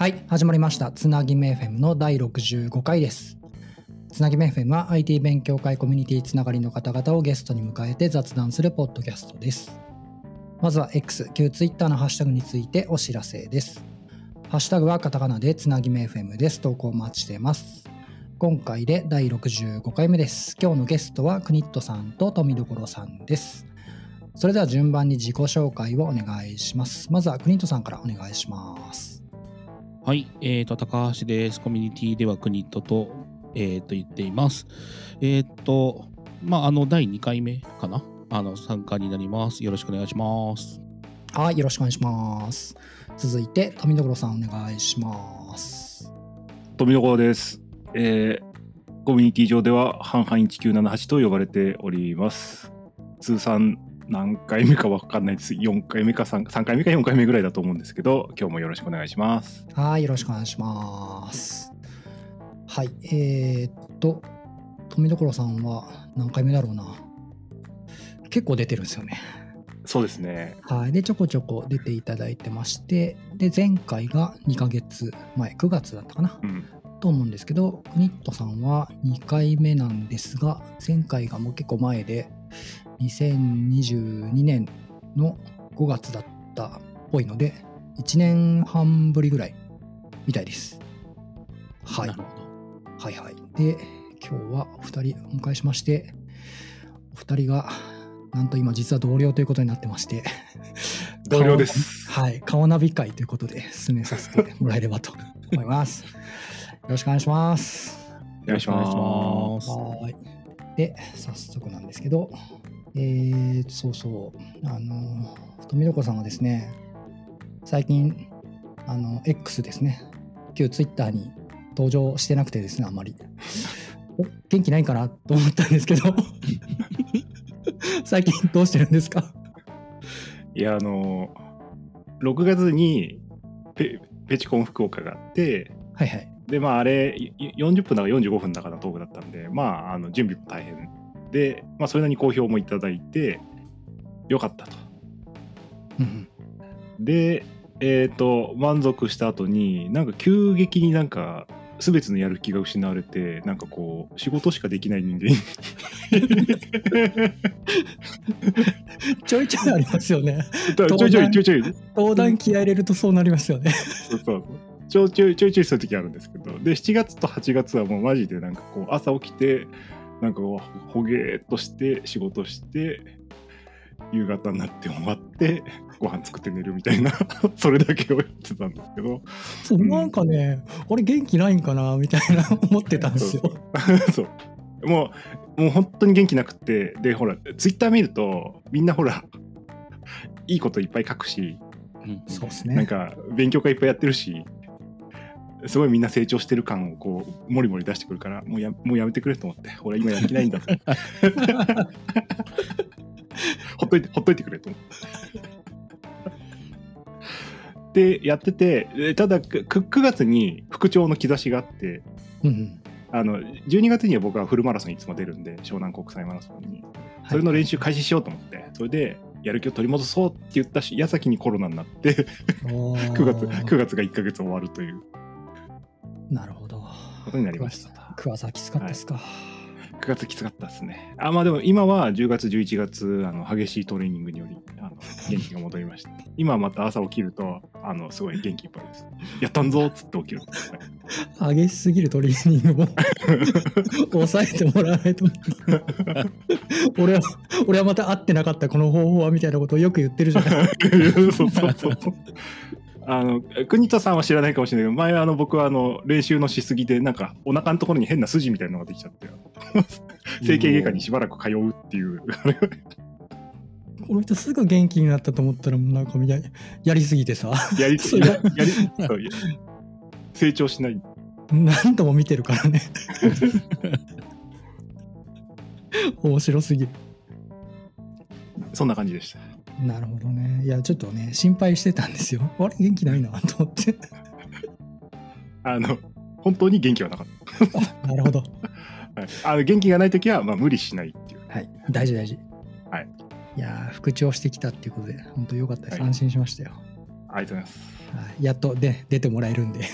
はい、始まりました。つなぎめ FM の第65回です。つなぎめ FM は IT 勉強会コミュニティつながりの方々をゲストに迎えて雑談するポッドキャストです。まずは X、旧 Twitter のハッシュタグについてお知らせです。ハッシュタグはカタカナでつなぎめ FM です。投稿お待ちしてます。今回で第65回目です。今日のゲストはクニットさんと富所さんです。それでは順番に自己紹介をお願いします。まずはクニットさんからお願いします。はい、えー、と、高橋です。コミュニティではクニットと、えー、と言っています。えっ、と、まあ、あの、第2回目かな？あの、参加になります。よろしくお願いします。はい、よろしくお願いします。続いて、富所さんお願いします。富所です、えーコミュニティ上では半々1978と呼ばれております通算何回目かわかんないです4回目か 3, 3回目か4回目ぐらいだと思うんですけど今日もよろしくお願いしますはい、よろしくお願いします。はい、えー、っと、富所さんは何回目だろうな。結構出てるんですよね。そうですねはい、で、ちょこちょこ出ていただいてまして、で、前回が2ヶ月前、9月だったかな。うんと思うんですけど、クニットさんは2回目なんですが、前回がもう結構前で、2022年の5月だったっぽいので、1年半ぶりぐらいみたいです。はいはいはい。で、今日はお二人お迎えしまして、お二人が、なんと今実は同僚ということになってまして、同僚ですはい、顔ナビ会ということで進めさせてもらえればと思います。よろしくお願いします。お願いしますよろしくお願いしますはーい。で、早速なんですけど、えー、そうそう、あの、富所さんがですね、最近、あの、X ですね、旧 Twitter に登場してなくてですね、あんまり。お元気ないかなと思ったんですけど、最近どうしてるんですか？いやあの6月にペペチコン福岡があってはいはい。でまああれい40分だか45分だかのトークだったんでまああの準備も大変で、まあ、それなりに好評もいただいてよかったと。でえっ、と満足した後になんか急激になんか全てのやる気が失われてなんかこう仕事しかできない人間ちょいちょいありますよね。ちょいちょいちょいちょい。登壇気合い入れるとそうなりますよね。そうそうちょいちょいちょいちょいそういう時あるんですけど。で7月と8月はもうマジでなんかこう朝起きてなんかこうほげーっとして仕事して夕方になって終わってご飯作って寝るみたいな それだけをやってたんですけどそううんなんかね、俺元気ないんかなみたいな思ってたんですよ。そうもうもう本当に元気なくってでほらツイッター見るとみんなほらいいこといっぱい書くしうんそうですね。なんか勉強会いっぱいやってるしすごいみんな成長してる感をこうもりもり出してくるからもうやもうやめてくれと思って俺今やる気ないんだと。ほっといてほっといてくれと思って。でやっててでただく 9, 月に復調の兆しがあってうんうん。あの12月には僕はフルマラソンいつも出るんで湘南国際マラソンに。それの練習開始しようと思って、それでやる気を取り戻そうって言ったし矢先にコロナになって9 9 月 ,9 月が1ヶ月終わるというなるほど。ことになりました。9月はきつかったですか。9月きつかったですね。あまあでも今は10月11月あの激しいトレーニングによりあの元気が戻りました。今はまた朝起きるとあのすごい元気いっぱいです。やったんぞっつって起きる。激しすぎるトレーニングも 抑えてもらわないと。俺は、俺はまた会ってなかったこの方法はみたいなことをよく言ってるじゃない。そうそうそう。あの国田さんは知らないかもしれないけど前あの僕はあの練習のしすぎでなんかお腹のところに変な筋みたいなのができちゃって 整形外科にしばらく通うっていうこの人すぐ元気になったと思ったら、なんかみたいやりすぎてさ、やりそれや成長しない何度も見てるからね。面白すぎる。そんな感じでした。なるほどね。いや、ちょっとね、心配してたんですよ。あれ、元気ないなと思って。あの本当に元気はなかった。なるほど。はい、あの元気がない時はまあ無理しないっていう。はい、大事大事。はい。いやー、復調してきたっていうことで、本当良かったです。はい安心しましたよ。ありがとうございます。はいやっとで出てもらえるんで。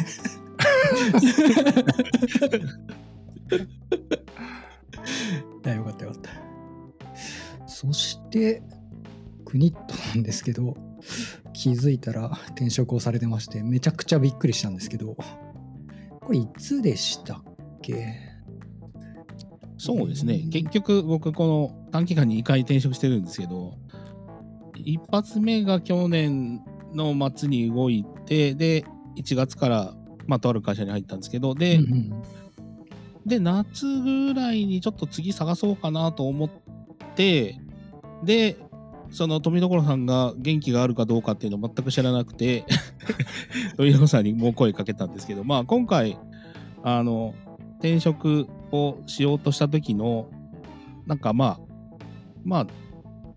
いやよかったよかった。そして、クニットなんですけど、気づいたら転職をされてまして、めちゃくちゃびっくりしたんですけど、これいつでしたっけ？そうですね。結局、僕、この短期間に2回転職してるんですけど、一発目が去年の末に動いて、で、1月から、まあ、とある会社に入ったんですけど、で、うんうん。で、夏ぐらいにちょっと次探そうかなと思って、で、その富所さんが元気があるかどうかっていうのを全く知らなくて、富所さんにもう声かけたんですけど、まあ今回、あの、転職をしようとした時の、なんかまあ、まあ、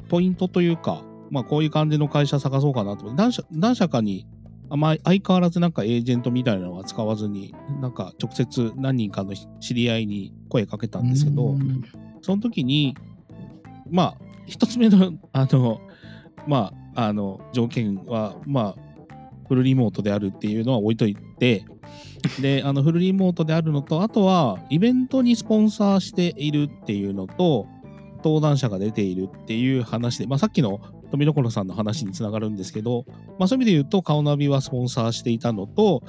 ポイントというか、まあこういう感じの会社探そうかなと思って、何社何社かに、あまあ、相変わらずなんかエージェントみたいなのは使わずに、なんか直接何人かの知り合いに声かけたんですけど、うん。その時に、まあ、一つ目の、あの、まあ、あの、条件は、まあ、フルリモートであるっていうのは置いといて、で、あの、フルリモートであるのと、あとは、イベントにスポンサーしているっていうのと、登壇者が出ているっていう話で、まあ、さっきの富所さんの話につながるんですけど、まあ、そういう意味で言うと、顔ナビはスポンサーしていたのと、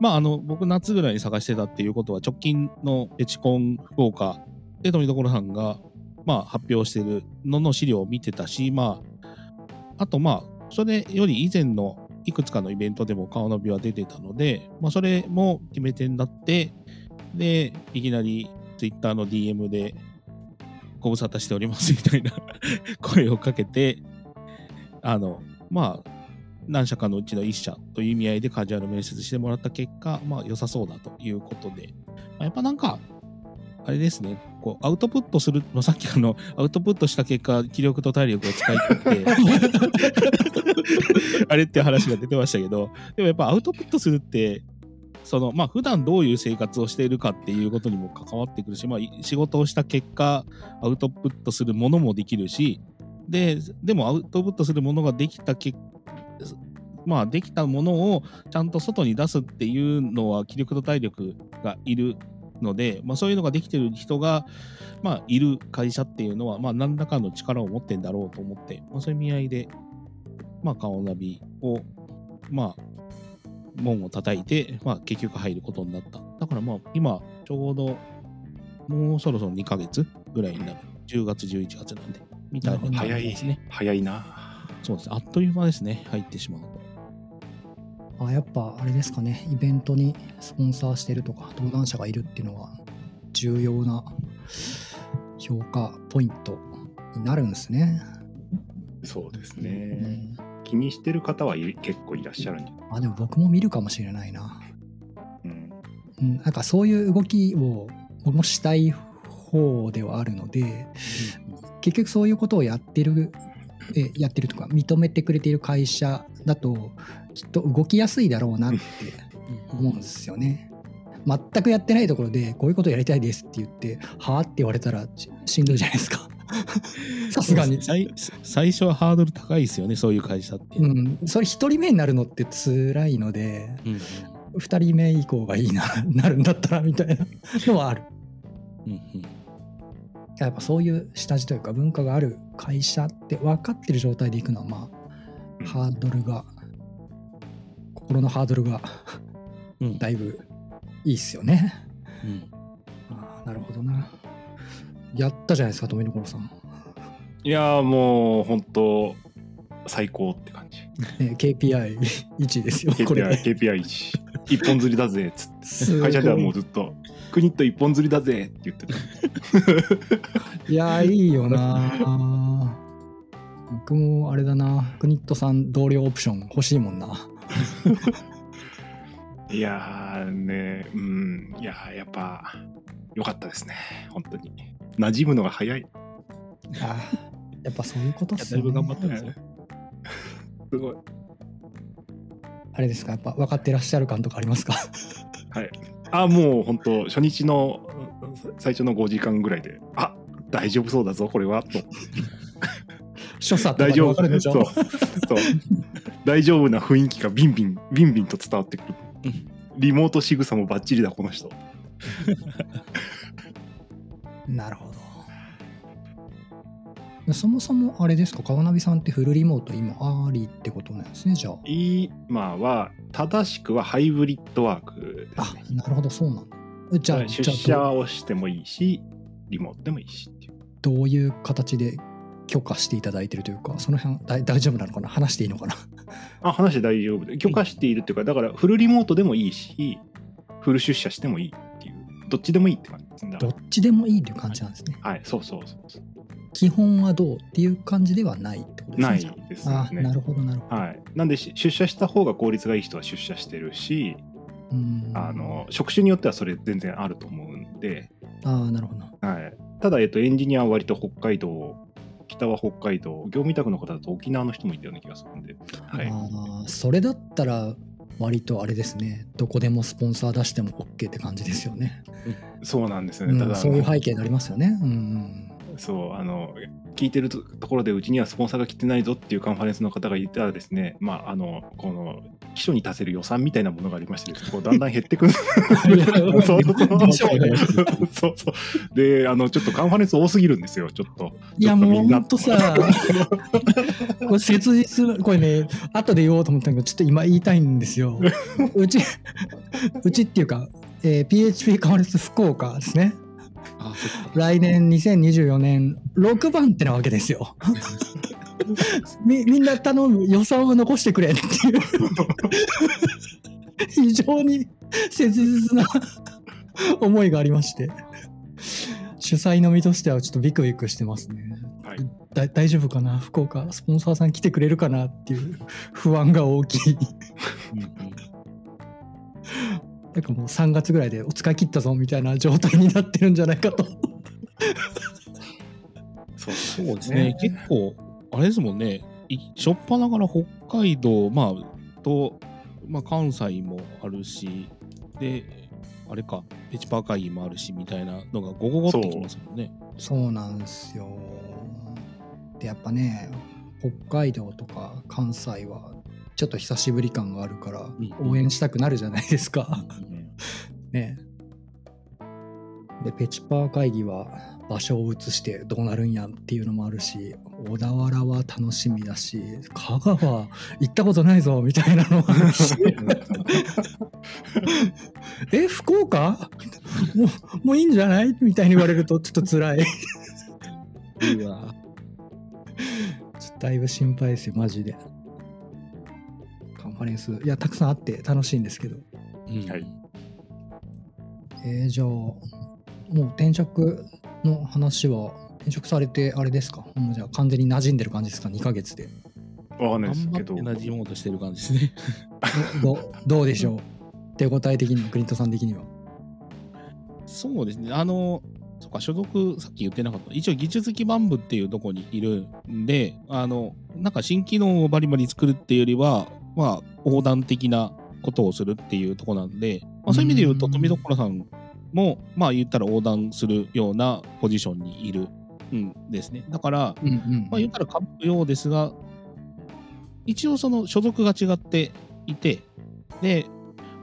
まあ、あの、僕、夏ぐらいに探してたっていうことは、直近のペチコン福岡で、富所さんが、まあ、発表しているのの資料を見てたし、まあ、あと、まあ、それより以前のいくつかのイベントでも顔ナビは出てたので、まあ、それも決め手になって、で、いきなり Twitter の DM で、ご無沙汰しておりますみたいな 声をかけて、あの、まあ、何社かのうちの1社という意味合いでカジュアル面接してもらった結果、まあ良さそうだということで、まあやっぱなんか、あれですね、こうアウトプットする、まあ、さっきあの、アウトプットした結果、気力と体力を使い切って、あれって話が出てましたけど、でもやっぱアウトプットするって、そのまあ普段どういう生活をしているかっていうことにも関わってくるし、まあ、仕事をした結果アウトプットするものもできるしででもアウトプットするものができた結まあできたものをちゃんと外に出すっていうのは気力と体力がいるので、まあ、そういうのができてる人が、まあ、いる会社っていうのは、まあ、何らかの力を持ってんだろうと思って、まあ、そういう意味合いで、まあ、顔ナビを、まあ、門を叩いて、まあ、結局入ることになった。だからまあ、今、ちょうど、もうそろそろ2ヶ月ぐらいになる。10月、11月なんで、みたいな感早いじですね。早いな。そうですね。あっという間ですね。入ってしまうと。あやっぱあれですかね、イベントにスポンサーしてるとか、登壇者がいるっていうのは重要な評価ポイントになるんですね。そうですうね。ん、気にしてる方はい結構いらっしゃるんじゃあでも僕も見るかもしれないな。うん。うん、なんかそういう動きを僕もしたい方ではあるので、結局そういうことをやってるえやってるとか認めてくれている会社だときっと動きやすいだろうなって思うんですよね。全くやってないところでこういうことやりたいですって言ってはあって言われたらししんどいじゃないですか。さすがに。最最初はハードル高いですよね、そういう会社って。うん、それ一人目になるのって辛いのでうん二人目以降がいいな なるんだったらみたいなのはある。うんうんやっぱそういう下地というか文化がある会社って分かってる状態でいくのはまうんあハードルが心のハードルがうんだいぶいいっすよね。うんああなるほどな。やったじゃないですか富所さん。いやーもう本当最高って感じ。ね KPI1 位ですよこれ KPI, で。KPI 一一本釣りだぜっつって会社ではもうずっと「クニット一本釣りだぜ」って言ってた。いやーいいよな。僕もあれだな。クニットさん同僚オプション欲しいもんな。いやーねうんいやーやっぱ良かったですね本当に馴染むのが早い。あーやっぱそういうことっすよね。だいぶ頑張ったんですよ。すごい。あれですか？やっぱ分かってらっしゃる感とかありますか？はい。あもう本当初日のうん最初の5時間ぐらいであ大丈夫そうだぞこれはと。所作大丈夫そうそう。大丈夫な雰囲気がビンビンビンビンと伝わってくる。うん。リモート仕草もバッチリだこの人。なるほど。そもそもあれですか、川ナビさんってフルリモート今ありってことなんですね、じゃあ。今は正しくはハイブリッドワークであすね、なるほど、そうなんだ。じゃあ、出社をしてもいいしリモートでもいいしっていう。どどういう形で許可していただいてるというか、その辺大大丈夫なのかな？話していいのかな？あ話して大丈夫で。許可しているっていうかだからフルリモートでもいいしフル出社してもいいっていうどっちでもいいって感じですね。どっちでもいいっていう感じなんですね。らはいそうそうそうそう基本はどうっていう感じではないってことですね。ないですああ、なねるほど、なるほど。はい。なんでし出社した方が効率がいい人は出社してるしうん。あの職種によってはそれ全然あると思うんで、ああ、なるほど。はい、ただ、えっと、エンジニアは割と北海道北は北海道業務委託の方だと沖縄の人もいたような気がするんで、はい、ああ、それだったら、割とあれですね、どこでもスポンサー出しても OK って感じですよね。そうなんですよね、うんただそういう背景になりますよね。うんうんそうあの聞いてるとところでうちにはスポンサーが来てないぞっていうカンファレンスの方がいたらですねまああのこの基礎に達せる予算みたいなものがありましてこう だんだん減ってくる。そうそう。そうそうであのちょっとカンファレンス多すぎるんですよちょっと。いやもうほんとさ、これ切実、これね、後で言おうと思ったけど、ちょっと今言いたいんですよ。うち、うちっていうか、えー PHP カンファレンス福岡ですね。来年2024年6番手なわけですよ。みみんな頼む予算を残してくれっていう。非常に切実な思いがありまして。主催の身としてはちょっとビクビクしてますね。はい。だ大丈夫かな？福岡スポンサーさん来てくれるかな？っていう不安が大きい。なんかもう3月ぐらいでお使い切ったぞみたいな状態になってるんじゃないかと。そうそうですね、結構、あれですもんね、いしょっぱなから北海道、まあ、と、まあ、関西もあるし、で、あれか、ペチパー会議もあるしみたいなのがゴゴゴってきますもんね。そうなんですよ。でやっぱね北海道とか関西はちょっと久しぶり感があるからうん。応援したくなるじゃないですか。うん。ね。でペチパー会議は場所を移してどうなるんやっていうのもあるし小田原は楽しみだし香川行ったことないぞみたいなのもあるし。え福岡？もうもういいんじゃない？みたいに言われるとちょっと辛い。うわ。ちょっとだいぶ心配ですよ、マジで。カンファレンス、いや、たくさんあって楽しいんですけど。うんはいえー、じゃあ、もう転職の話は、転職されて、あれですか？もうじゃあ完全に馴染んでる感じですか ?2 ヶ月で。わかんないですけど馴染もうとしてる感じですね。どどうでしょう？手応え的には、クリントさん的には。そうですね。あの、そっか、所属、さっき言ってなかった。一応、技術基盤部っていうとこにいるんで、あの、なんか新機能をバリバリ作るっていうよりは、まあ、横断的なことをするっていうとこなんで、まあ、そういう意味で言うと、うん富所さんも、まあ、言ったら横断するようなポジションにいるんですね。だから、うんうんまあ、言ったら被るようですが、一応その所属が違っていて、で、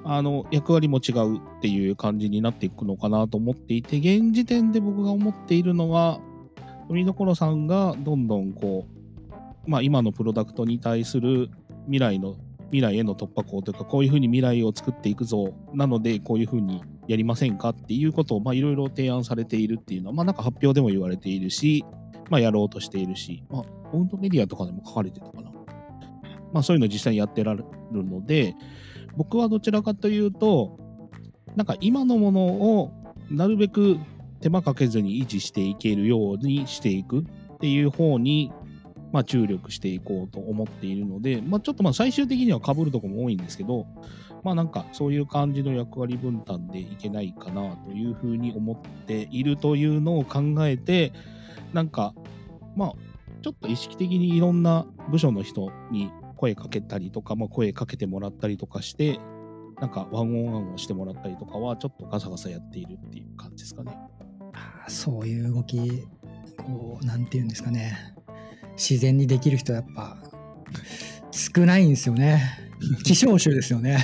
あの、役割も違うっていう感じになっていくのかなと思っていて、現時点で僕が思っているのは、富所さんがどんどんこう、まあ今のプロダクトに対する未来の、未来への突破口というか、こういうふうに未来を作っていくぞ。なので、こういうふうにやりませんかっていうことを、いろいろ提案されているっていうのは、まあなんか発表でも言われているし、まあやろうとしているし、まあ、オウンドメディアとかでも書かれてたかな。まあそういうの実際にやってられるので、僕はどちらかというと、なんか今のものをなるべく手間かけずに維持していけるようにしていくっていう方に、まあ注力していこうと思っているので、まあちょっとまあ最終的には被るとこも多いんですけど、まあなんかそういう感じの役割分担でいけないかなというふうに思っているというのを考えて、なんかまあちょっと意識的にいろんな部署の人に声かけたりとか、まあ、声かけてもらったりとかして、なんかワンオンワンをしてもらったりとかは、ちょっとガサガサやっているっていう感じですかね。そういう動き、こう、なんていうんですかね。自然にできる人はやっぱ、少ないんですよね。希少種ですよね。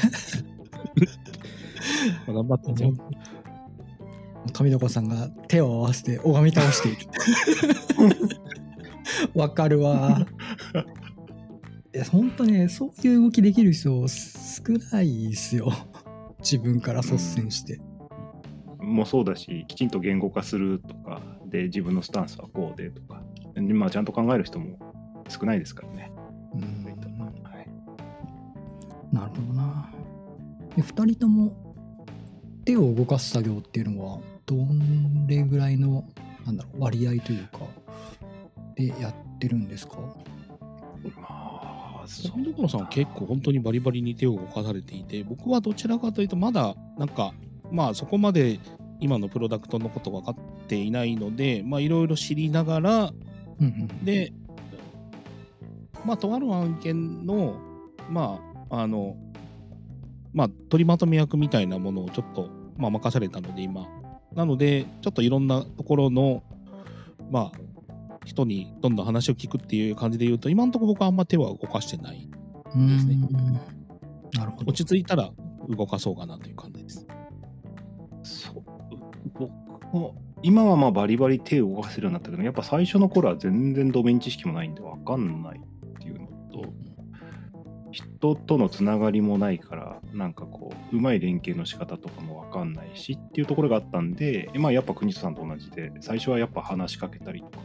ま あ頑張ってね。富所さんが手を合わせて拝み倒している。わかるわ。いや、本当ね、そういう動きできる人少ないですよ。自分から率先して。もそうだし、きちんと言語化するとか、で、自分のスタンスはこうでとか、まあ、ちゃんと考える人も少ないですからね。うんはい、なるほどな。で、2人とも手を動かす作業っていうのは、どれぐらいの、なんだろう、割合というか、でやってるんですか？まあ、そ富所さんは結構本当にバリバリに手を動かされていて、僕はどちらかというとまだなんか、まあそこまで今のプロダクトのこと分かっていないので、まあいろいろ知りながら、うんうんで、まあ、とある案件の、まあ、あの、まあ、取りまとめ役みたいなものをちょっと、まあ、任されたので、今。なので、ちょっといろんなところの、まあ、人にどんどん話を聞くっていう感じで言うと、今のところ僕はあんま手は動かしてない。ですねうんなるほど。落ち着いたら動かそうかなという感じです。そう僕も今はまあバリバリ手を動かせるようになったけどやっぱ最初の頃は全然ドメイン知識もないんで分かんないっていうのと人とのつながりもないからなんかこううまい連携の仕方とかも分かんないしっていうところがあったんでまあやっぱ国人さんと同じで最初はやっぱ話しかけたりとか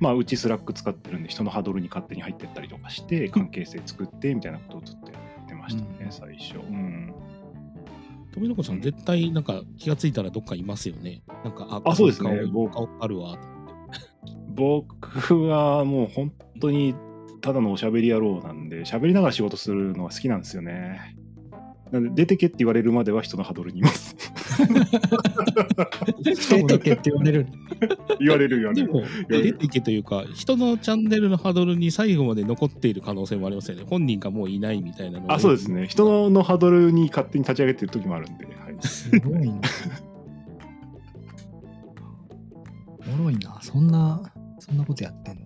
まあうち Slack 使ってるんで人の huddle に勝手に入ってったりとかして関係性作ってみたいなことをずっとやってましたね、うん最初。うん富所さん、絶対なんか気がついたらどっかいますよね。なんか、あ、あそうですね僕あるわ。僕はもう本当にただのおしゃべり野郎なんで喋りながら仕事するのが好きなんですよね。なんで出てけって言われるまでは人の huddle にいます。出てけって言われる。言われる言われる。でも、出ていけというか、人のチャンネルのハードルに最後まで残っている可能性もありますよね。本人がもういないみたいなのあ、そうですね。人のハードルに勝手に立ち上げてる時もあるんで。はい、すごいな。おもろいな。そんな、そんなことやってんの。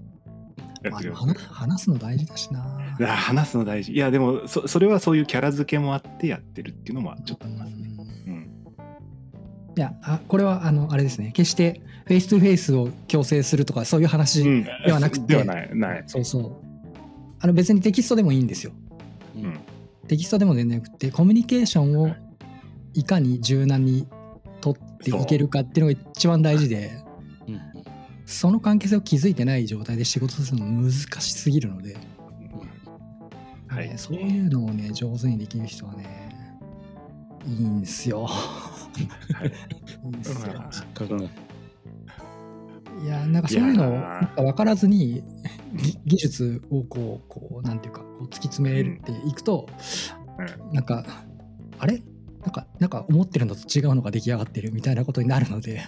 話話すの大事だしな。話すの大事。いや、でもそ、それはそういうキャラ付けもあってやってるっていうのもちょっとありますね。うん。いやあこれはあのあれですね決して face to face を強制するとかそういう話、うんではなくてではない。ない。そうそうあの別にテキストでもいいんですよううんん。テキストでも全然よくてコミュニケーションをいかに柔軟に取っていけるかっていうのが一番大事でうんうんその関係性を築いてない状態で仕事するの難しすぎるので、はいねそういうのをね上手にできる人はねいいんですよ。いやなんかそういうのなんか分からずにぎ技術をこうこうなんていうかこう突き詰めていくと、なんかあれ？なんかなんか思ってるのと違うのが出来上がってるみたいなことになるので、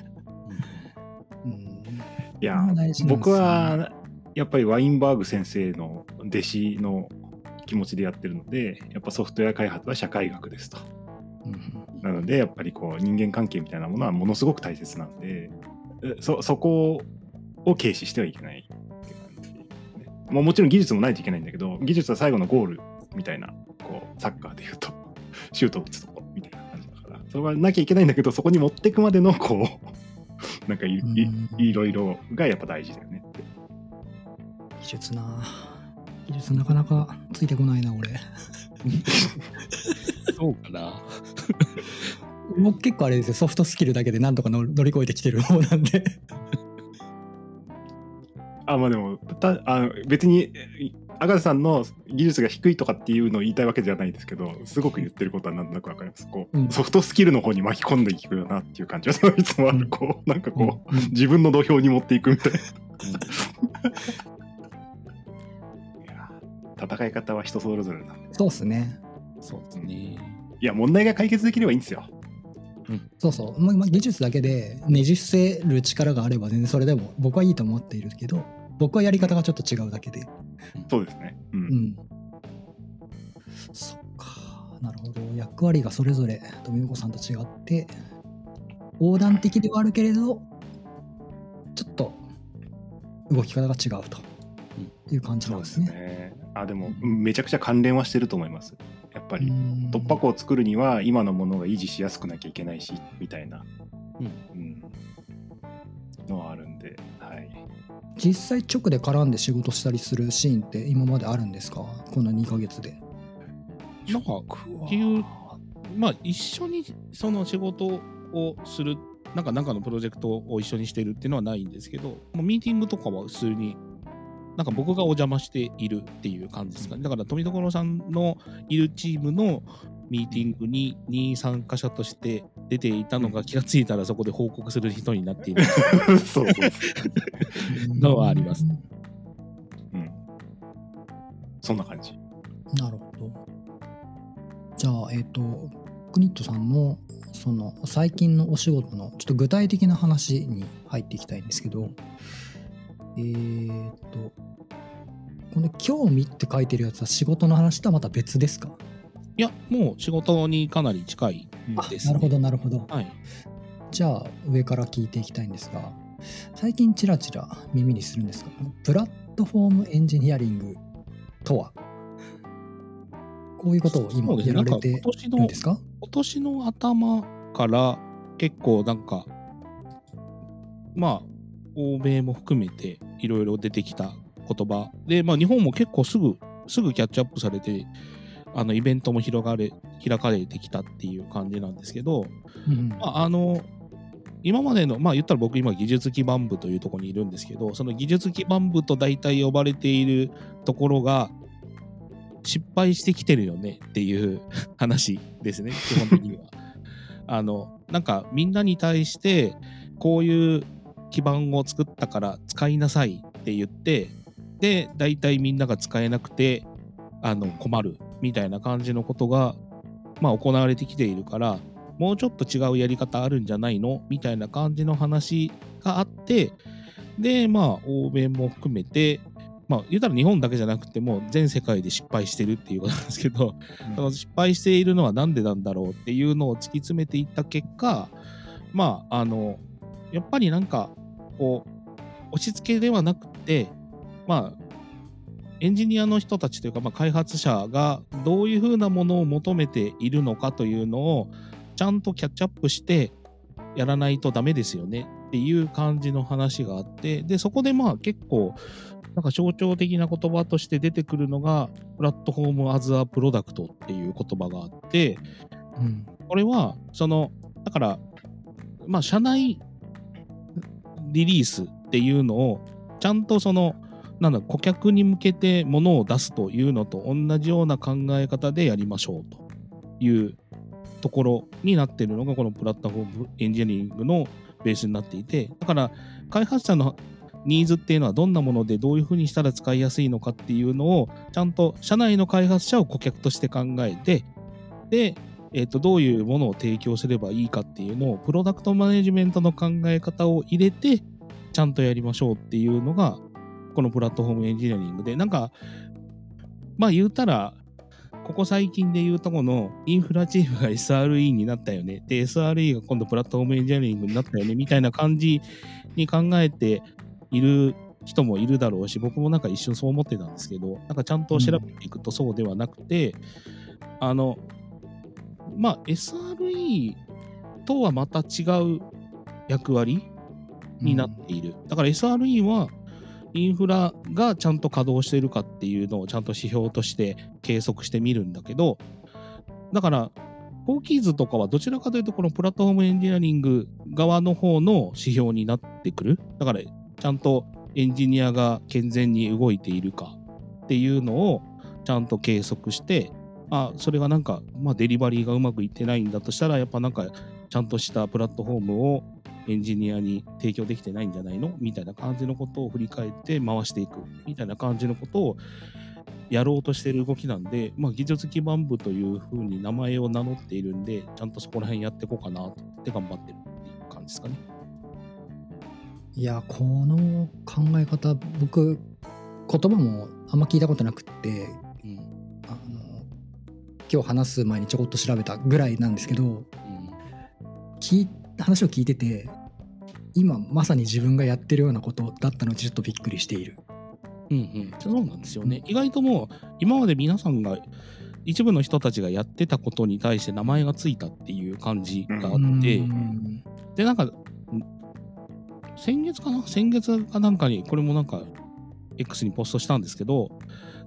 うん、いやこれも大事なんです僕はやっぱりワインバーグ先生の弟子の気持ちでやってるのでやっぱソフトウェア開発は社会学ですと。うんなのでやっぱりこう人間関係みたいなものはものすごく大切なんでえそそこを軽視してはいけないっていう感じ、ね、もうもちろん技術もないといけないんだけど技術は最後のゴールみたいなこうサッカーでいうと シュートを打つとこみたいな感じだからそれはなきゃいけないんだけどそこに持っていくまでのこう なんかいいろいろがやっぱ大事だよねって。技術な技術なかなかついてこないな俺 そうかな。僕結構あれですよ。ソフトスキルだけでなんとか乗乗り越えてきてる方なんで。あまあでもたあの別にい赤田さんの技術が低いとかっていうのを言いたいわけじゃないですけどすごく言ってることはなんとなくわかります。こう、うん。ソフトスキルの方に巻き込んでいくよなっていう感じはいつもある、うんこうなんかこう、うん。自分の土俵に持っていくみたいな。戦い方は人それぞれなんで。そうっすね。そうですね。いや問題が解決できればいいんですよ。そうそう、まま技術だけでねじ伏せる力があれば全然それでも僕はいいと思っているけど僕はやり方がちょっと違うだけで。そうですね。うん。うん。そっかなるほど。役割がそれぞれ富岡さんと違って横断的ではあるけれどちょっと動き方が違うという感じそうですなんですね。ね。あでもうんめちゃくちゃ関連はしてると思います。やっぱりうん突破口を作るには今のものが維持しやすくなきゃいけないしみたいな、うんうん、のはあるんで、はい。実際直で絡んで仕事したりするシーンって今まであるんですか？この2ヶ月で。なんかっていうまあ一緒にその仕事をするなんかなんかのプロジェクトを一緒にしてるっていうのはないんですけどもうミーティングとかは普通になんか僕がお邪魔しているっていう感じですかねだから富所さんのいるチームのミーティングにに参加者として出ていたのが気がついたらそこで報告する人になっている そうそうそう。のはありますうん。そんな感じ。なるほど。じゃあ、えっ、と、クニットさんのその最近のお仕事のちょっと具体的な話に入っていきたいんですけど、えーっと、この興味って書いてるやつは仕事の話とはまた別ですか？いやもう仕事にかなり近いです、ね、なるほど、なるほど。はい。じゃあ、上から聞いていきたいんですが、最近ちらちら耳にするんですが、プラットフォームエンジニアリングとは、こういうことを今やられてるんですか？今年の頭から結構なんかまあ欧米も含めていろいろ出てきた言葉で、まあ、日本も結構すぐすぐキャッチアップされてあのイベントも広がれ開かれてきたっていう感じなんですけど、うんまあ、あの今までのまあ言ったら僕今技術基盤部というところにいるんですけどその技術基盤部と大体呼ばれているところが失敗してきてるよねっていう 話ですね基本的には。あのなんかみんなに対してこういう基盤を作ったから使いなさいって言ってで大体みんなが使えなくてあの困るみたいな感じのことが、まあ、行われてきているからもうちょっと違うやり方あるんじゃないの？みたいな感じの話があってでまあ欧米も含めてまあ言うたら日本だけじゃなくても全世界で失敗してるっていうことなんですけど、その失敗しているのは何でなんだろうっていうのを突き詰めていった結果まああのやっぱりなん。かこう押し付けではなくてまあエンジニアの人たちというか、まあ、開発者がどういうふうなものを求めているのかというのをちゃんとキャッチアップしてやらないとダメですよねっていう感じの話があってでそこでまあ結構なんか象徴的な言葉として出てくるのがプラットフォームアズアプロダクトっていう言葉があってうん。これはそのだからまあ社内リリースっていうのをちゃんとそのなんだ顧客に向けて物を出すというのと同じような考え方でやりましょうというところになっているのがこのプラットフォームエンジニアリングのベースになっていてだから開発者のニーズっていうのはどんなものでどういうふうにしたら使いやすいのかっていうのをちゃんと社内の開発者を顧客として考えてで、えー、とどういうものを提供すればいいかっていうのをプロダクトマネジメントの考え方を入れてちゃんとやりましょうっていうのがこのプラットフォームエンジニアリングで。なんかまあ言うたらここ最近で言うとこのインフラチームが SRE になったよね。で SRE が今度プラットフォームエンジニアリングになったよねみたいな感じに考えている人もいるだろうし僕もなんか一瞬そう思ってたんですけどなんかちゃんと調べていくとそうではなくて、あのまあ SRE とはまた違う役割になっている、だから SRE はインフラがちゃんと稼働しているかっていうのをちゃんと指標として計測してみるんだけどだからフォーキーズとかはどちらかというとこのプラットフォームエンジニアリング側の方の指標になってくる。だからちゃんとエンジニアが健全に動いているかっていうのをちゃんと計測してあそれがなんか、まあ、デリバリーがうまくいってないんだとしたらやっぱなんかちゃんとしたプラットフォームをエンジニアに提供できてないんじゃないのみたいな感じのことを振り返って回していくみたいな感じのことをやろうとしている動きなんで、まあ、技術基盤部というふうに名前を名乗っているんでちゃんとそこら辺やっていこうかなと思って頑張ってるっていう感じですかね。いやこの考え方僕言葉もあんま聞いたことなくて今日話す前にちょこっと調べたぐらいなんですけどうん聞い話を聞いてて今まさに自分がやってるようなことだったのでちょっとびっくりしている。うんうん、そうなんですよね。意外ともう今まで皆さんが一部の人たちがやってたことに対して名前がついたっていう感じがあって、うん。でなんかん先月かな？先月かなんかにこれもなんか X にポストしたんですけど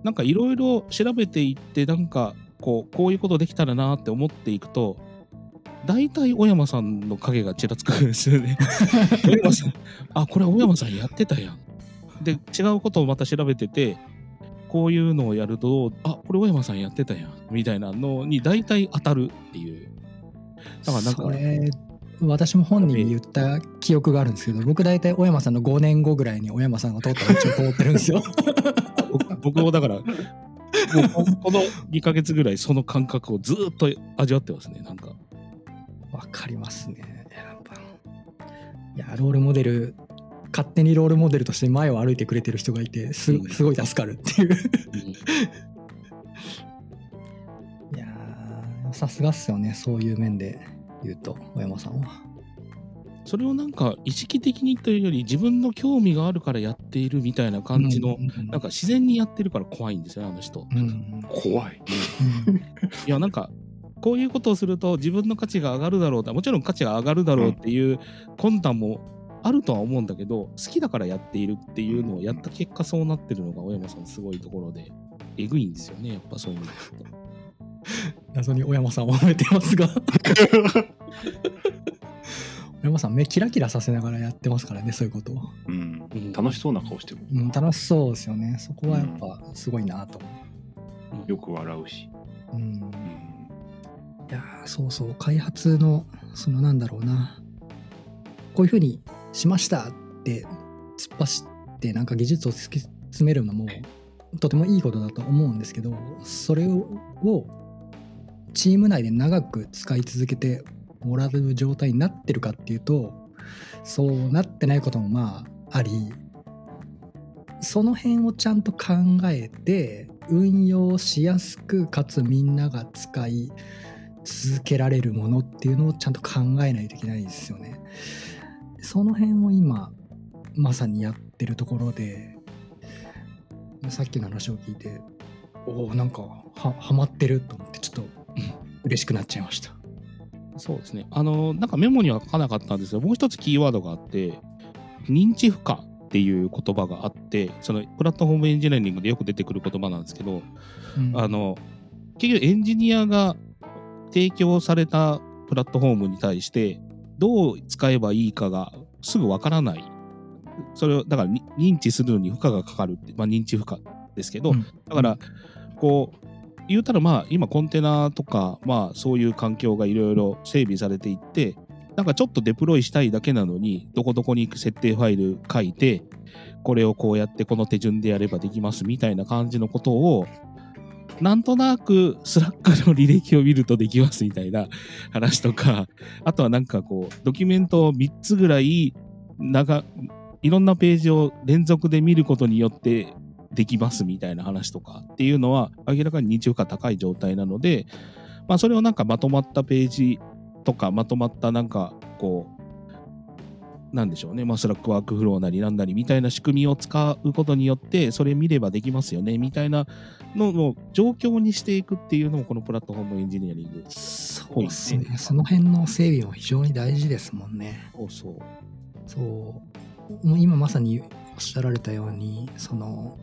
なんかいろいろ調べていってなんかこうこういうことできたらなって思っていくと大体小山さんの影がちらつくんですよね。小山さんあこれ小山さんやってたやん。で違うことをまた調べててこういうのをやるとあこれ小山さんやってたやんみたいなのに大体当たるっていう。だからなんかそれ私も本人に言った記憶があるんですけど僕大体小山さんの5年後ぐらいに小山さんが通った道を通ってるんですよ僕僕もだから、もうここの2ヶ月ぐらいその感覚をずーっと味わってますね、なんか。わかりますね。やっぱ。いやロールモデル勝手にロールモデルとして前を歩いてくれてる人がいてすうん。すごい助かるっていう。いやーさすがっすよねそういう面で言うと小山さんはそれをなんか意識的にというより自分の興味があるからやっているみたいな感じの、うんなんか自然にやってるから怖いんですよね、あの人。うん怖い。うんいや、なんか、こういうことをすると自分の価値が上がるだろうともちろん価値が上がるだろうっていう魂胆もあるとは思うんだけど好きだからやっているっていうのをやった結果そうなってるのが小山さんすごいところでえぐいんですよねやっぱそういうの謎に小山さんを褒めてますが小山さん目キラキラさせながらやってますからねそういうことを、うん。うん。楽しそうな顔してる。うん、楽しそうですよね。そこはやっぱすごいなと。思よく笑うし。う、うん、いうんやーそうそう。開発のそのなんだろうな。こういうふうにしましたって突っ走ってなんか技術を突き詰めるのもとてもいいことだと思うんですけどそれをチーム内で長く使い続けてもらう状態になってるかっていうとそうなってないこともまあありその辺をちゃんと考えて運用しやすくかつみんなが使い続けられるものっていうのをちゃんと考えないといけないですよね。その辺を今まさにやってるところでさっきの話を聞いておおなんかははまってると思ってちょっと嬉しくなっちゃいました。そうですね。あの、なんかメモには書かなかったんですけど、もう一つキーワードがあって、認知負荷っていう言葉があって、そのプラットフォームエンジニアリングでよく出てくる言葉なんですけど、うんあの、結局エンジニアが提供されたプラットフォームに対して、どう使えばいいかがすぐわからない。それを、だからに認知するのに負荷がかかるって、まあ認知負荷ですけど、うんだから、こう、言うたらまあ今コンテナとかまあそういう環境がいろいろ整備されていってなんかちょっと deploy したいだけなのにどこどこに行く設定ファイル書いてこれをこうやってこの手順でやればできますみたいな感じのことをなんとなく Slack の履歴を見るとできますみたいな 話とかあとはなんかこうドキュメントを3つぐらい長いろんなページを連続で見ることによってできますみたいな話とかっていうのは明らかに認知負荷高い状態なので、まあ、それをなんかまとまったページとかまとまったなんかこうなんでしょうね、まあ、 Slack ワークフローなりなんなりみたいな仕組みを使うことによってそれ見ればできますよねみたいなのを状況にしていくっていうのもこのプラットフォームエンジニアリングそうですね。その辺の整備も非常に大事ですもんね。そうそうそう。もう今まさにおっしゃられたように、その、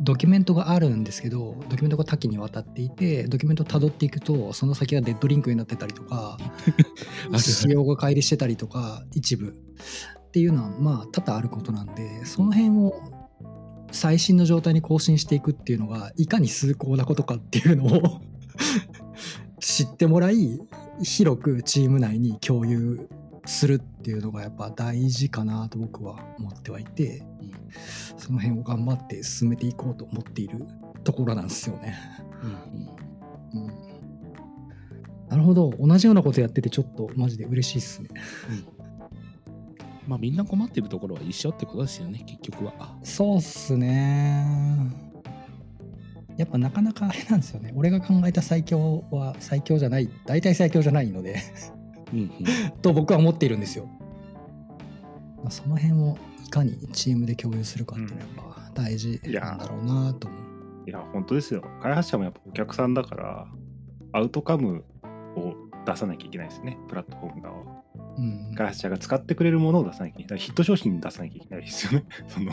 ドキュメントがあるんですけど、ドキュメントが多岐にわたっていて、ドキュメントをたどっていくと、その先がデッドリンクになってたりとか、る 仕様が乖離してたりとか、一部。っていうのは、まあ、多々あることなんで、その辺を最新の状態に更新していくっていうのが、いかに崇高なことかっていうのを 知ってもらい、広くチーム内に共有するっていうのがやっぱ大事かなと僕は思ってはいて、うんその辺を頑張って進めていこうと思っているところなんですよね。うんうんうん、なるほど同じようなことやっててちょっとマジで嬉しいっすね。まあみんな困ってるところは一緒ってことですよね結局はそうっすね。やっぱなかなかあれなんですよね。俺が考えた最強は最強じゃない、大体最強じゃないのでうんうんと僕は思っているんですよ。まあその辺をいかにチームで共有するかっていうのはやっぱ大事なんだろうなと思う。いや、本当ですよ。開発者もやっぱお客さんだから、アウトカムを出さなきゃいけないですね、プラットフォーム側は。うん開発者が使ってくれるものを出さなきゃいけない。ヒット商品出さなきゃいけないですよね。その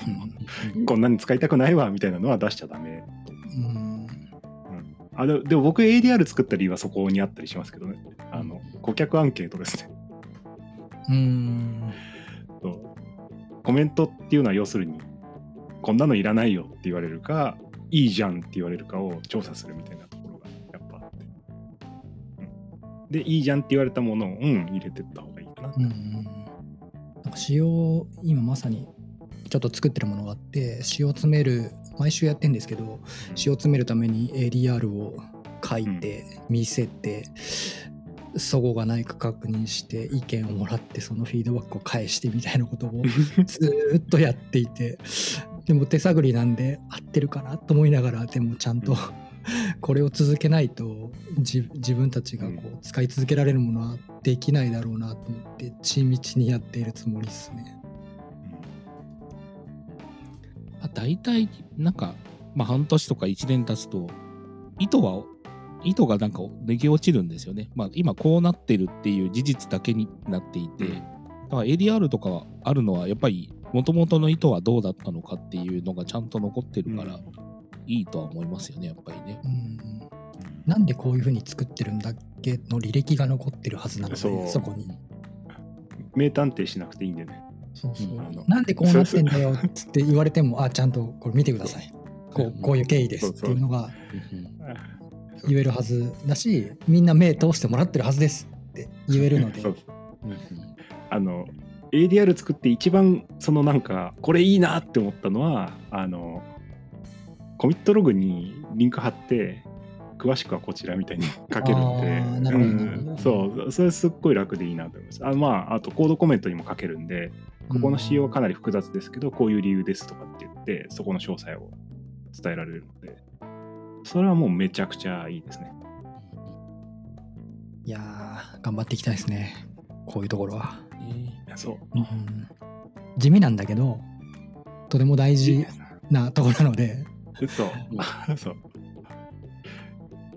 うんこんなに使いたくないわみたいなのは出しちゃダメ。うんうんあででも僕 ADR 作った理由はそこにあったりしますけどね。顧客アンケートですね。うん。そうコメントっていうのは要するにこんなのいらないよって言われるかいいじゃんって言われるかを調査するみたいなところがやっぱあって、うん、でいいじゃんって言われたものをうん入れてった方がいいかな、うんなんか仕様今まさにちょっと作ってるものがあって仕様詰める毎週やってんですけど仕様詰めるために ADR を書いて、見せて齟齬がないか確認して意見をもらってそのフィードバックを返してみたいなことを ずーっとやっていてでも手探りなんで合ってるかなと思いながらでもちゃんとこれを続けないと自自分たちがこう使い続けられるものはできないだろうなと思って地道にやっているつもりですね。まあ、大体なんか、まあ、半年とか1年経つと糸は糸がなんか抜け落ちるんですよね。まあ、今こうなってるっていう事実だけになっていて、だから ADR とかあるのはやっぱり元々の意図はどうだったのかっていうのがちゃんと残ってるからいいとは思いますよねやっぱりね。うん。なんでこういうふうに作ってるんだっけの履歴が残ってるはずなのでそう。そこに。名探偵しなくていいんでね。そうそう。うん。なんでこうなってんだよって言われてもあちゃんとこれ見てください。こうこういう経緯ですっていうのが言えるはずだしみんな目通してもらってるはずですって言えるので。そうあの ADR 作って一番そのなんかこれいいなって思ったのはあのコミットログにリンク貼って詳しくはこちらみたいに書けるんで。あーなるほど。うん。そう。それすっごい楽でいいなと思います。あまああとコードコメントにも書けるんでここの仕様はかなり複雑ですけどこういう理由ですとかって言ってそこの詳細を伝えられるのでそれはもうめちゃくちゃいいですね。いやー頑張っていきたいですね。こういうところは、ねいやそう。うん。地味なんだけどとても大事なところなので。そう そう。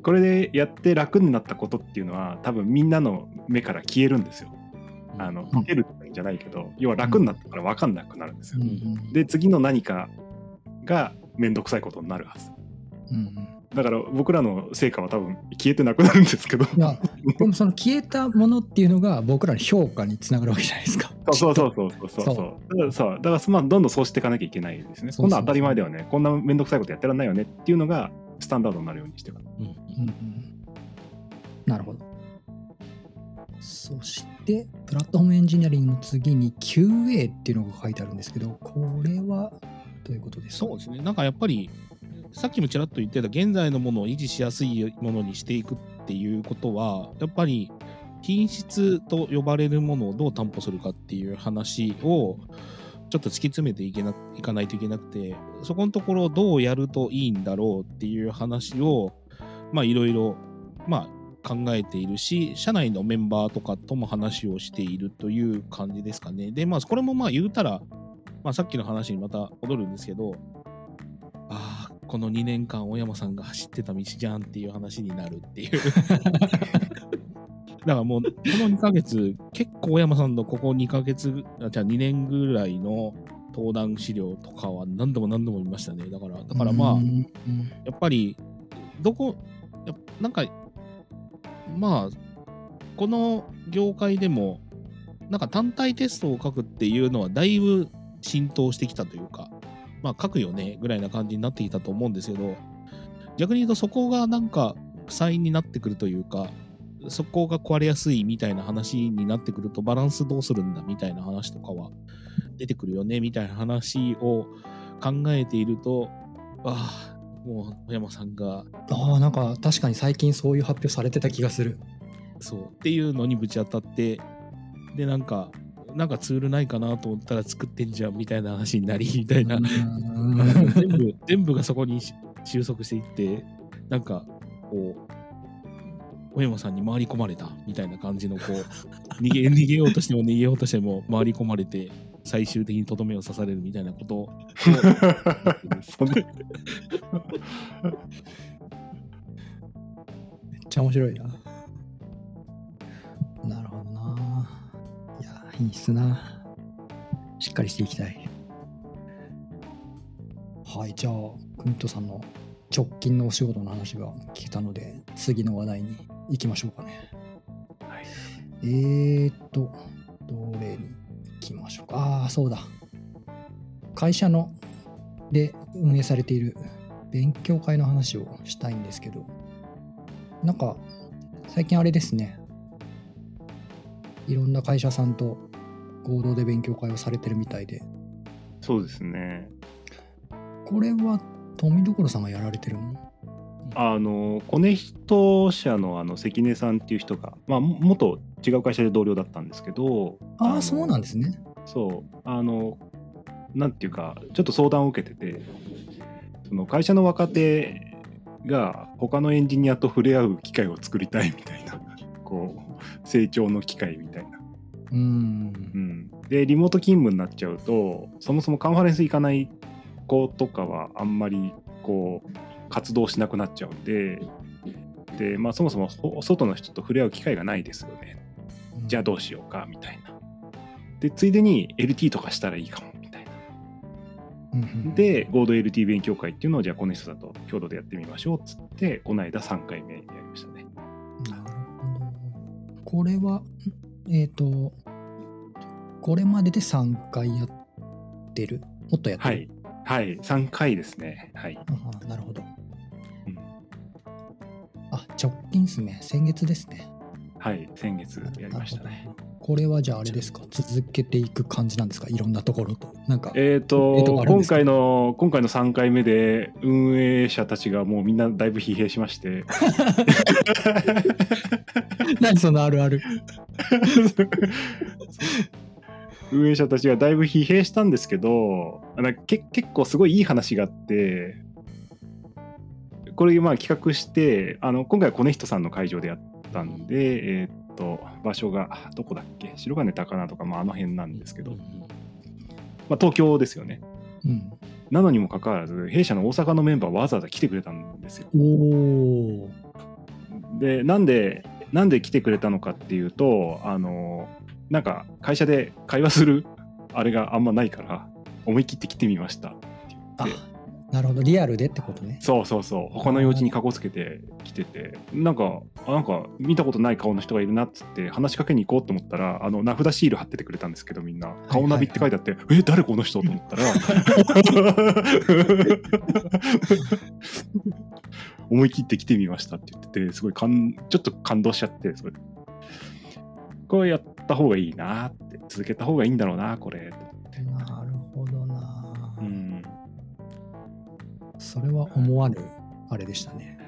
これでやって楽になったことっていうのは多分みんなの目から消えるんですよ。あのうん消えるんじゃないけど要は楽になったから分かんなくなるんですよ、うん。で次の何かが面倒くさいことになるはず。うんだから僕らの成果は多分消えてなくなるんですけど。いやでもその消えたものっていうのが僕らの評価につながるわけじゃないですか。そうそうそうそうそうそう。そだからそうだからまあどんどんそうしていかなきゃいけないですね。そうそうそう。こんなん当たり前だよね。こんな面倒くさいことやってらんないよねっていうのがスタンダードになるようにしていかない。うんうんうん。なるほど。そして、プラットフォームエンジニアリングの次に QA っていうのが書いてあるんですけど、これはどういうことですか？そうですね。なんかやっぱり、さっきもちらっと言ってた、現在のものを維持しやすいものにしていくっていうことは、やっぱり品質と呼ばれるものをどう担保するかっていう話を、ちょっと突き詰めていけないかないといけなくて、そこのところをどうやるといいんだろうっていう話を、まあいろいろ、まあ考えているし、社内のメンバーとかとも話をしているという感じですかね。で、まあこれもまあ言うたら、まあ、さっきの話にまた戻るんですけど、この2年間、小山さんが走ってた道じゃんっていう話になるっていう。だからもう、この2ヶ月、結構小山さんのここ2ヶ月、あじゃあ2年ぐらいの登壇資料とかは何度も何度も見ましたね。だから、だからまあ、やっぱり、どこ、やなんか、まあ、この業界でも、なんか単体テストを書くっていうのはだいぶ浸透してきたというか、まあ書くよねぐらいな感じになってきたと思うんですけど、逆に言うとそこがなんか負債になってくるというか、そこが壊れやすいみたいな話になってくるとバランスどうするんだみたいな話とかは出てくるよねみたいな話を考えていると、ああ、もう小山さんがああ、なんか確かに最近そういう発表されてた気がする。そうっていうのにぶち当たってでなんかなんかツールないかなと思ったら作ってんじゃんみたいな話になりみたいな、うん。全部全部がそこにし収束していってなんかこう小山さんに回り込まれたみたいな感じのこう 逃げ逃げようとしても逃げようとしても回り込まれて最終的にとどめを刺されるみたいなこと。をめっちゃ面白いな。ないや、いいっすな。しっかりしていきたい。はい、じゃあ、クントさんの直近のお仕事の話が聞けたので、次の話題に行きましょうかね。はいえーっと、どれに行きましょうか。ああ、そうだ。会社ので運営されている勉強会の話をしたいんですけど、なんか、最近あれですね。いろんな会社さんと合同で勉強会をされてるみたいで、そうですね。これは富所さんがやられてるの？あのコネヒト社のあの関根さんっていう人が、まあ、も元違う会社で同僚だったんですけどああ、のそうなんですね。そうあのなんていうかちょっと相談を受けててその会社の若手が他のエンジニアと触れ合う機会を作りたいみたいなこう成長の機会みたいな。うーん。う。ん、でリモート勤務になっちゃうとそもそもカンファレンス行かない子とかはあんまりこう活動しなくなっちゃうんでで、まあ、そもそもほ外の人と触れ合う機会がないですよね。じゃあどうしようかみたいな。でついでに LT とかしたらいいかもみたいな。うんうん、で合同 LT 勉強会っていうのをじゃあこの人だと共同でやってみましょうっつってこの間3回目やりましたね。なるほど。これは、ん？えっ、と、これまでで3回やってる？もっとやってる？はい。はい。3回ですね。はい、ああなるほど。うん。あ、直近ですね。先月ですね。はい。先月やりましたね。これはじゃああれですか？続けていく感じなんですか？いろんなところと。なんか、えっ、えーと今回の今回の3回目で運営者たちがもうみんなだいぶ疲弊しまして 何そのあるある。運営者たちがだいぶ疲弊したんですけどあのけ結構すごいいい話があってこれまあ企画してあの今回はコネヒトさんの会場でやったんで、えっと場所がどこだっけ？白金高菜とか、まあ、あの辺なんですけど、まあ、東京ですよねうん。なのにもかかわらず弊社の大阪のメンバーわざわざ来てくれたんですよ。でなんでなんで来てくれたのかっていうとあのなんか会社で会話するあれがあんまないから思い切って来てみましたってあ言って。なるほど。リアルでってことね。そうそうそう。他の用事にかこつけて来てて。なんかあなんか見たことない顔の人がいるなっつって話しかけに行こうと思ったらあの名札シール貼っててくれたんですけどみんな。顔ナビって書いてあって、え誰この人と思ったら思い切って来てみましたって言っててすごい感ちょっと感動しちゃってそれ。これやった方がいいなって続けた方がいいんだろうなこれなるほどな。うん。それは思わぬあれでしたね。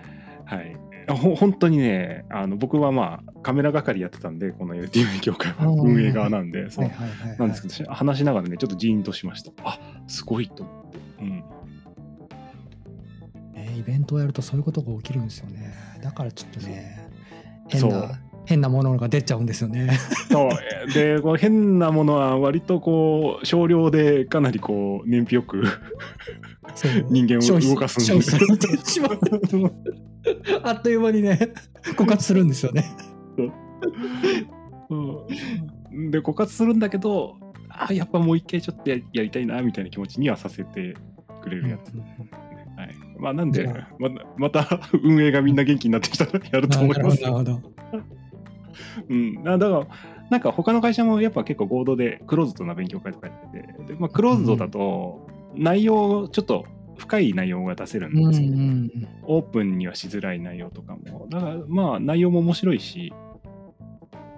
はい。ほ本当にねあの僕はまあカメラ係やってたんでこの LT 勉強会は運営側なんでそう。なんですけど話しながらねちょっとジーンとしました。あすごいと思って、うん、ねイベントをやるとそういうことが起きるんですよね。だからちょっとね、変な、変なものが出ちゃうんですよね。そう。でこう変なものは割とこう少量でかなりこう燃費よく人間を動かすんです。消費されてしまう。あっという間にね、枯渇するんですよね。う。ん。で枯渇するんだけどあやっぱもう一回ちょっとややりたいなみたいな気持ちにはさせてくれるやつ、はいまあ、なんでままた運営がみんな元気になってきたら やると思います。なるほど。うん、だだからなんか他の会社もやっぱ結構合同でクローズドな勉強会とかやっててで、まあ、クローズドだと内容ちょっと深い内容が出せるんど。うんうですよ、ん。オープンにはしづらい内容とかも。だからまあ内容も面白いし、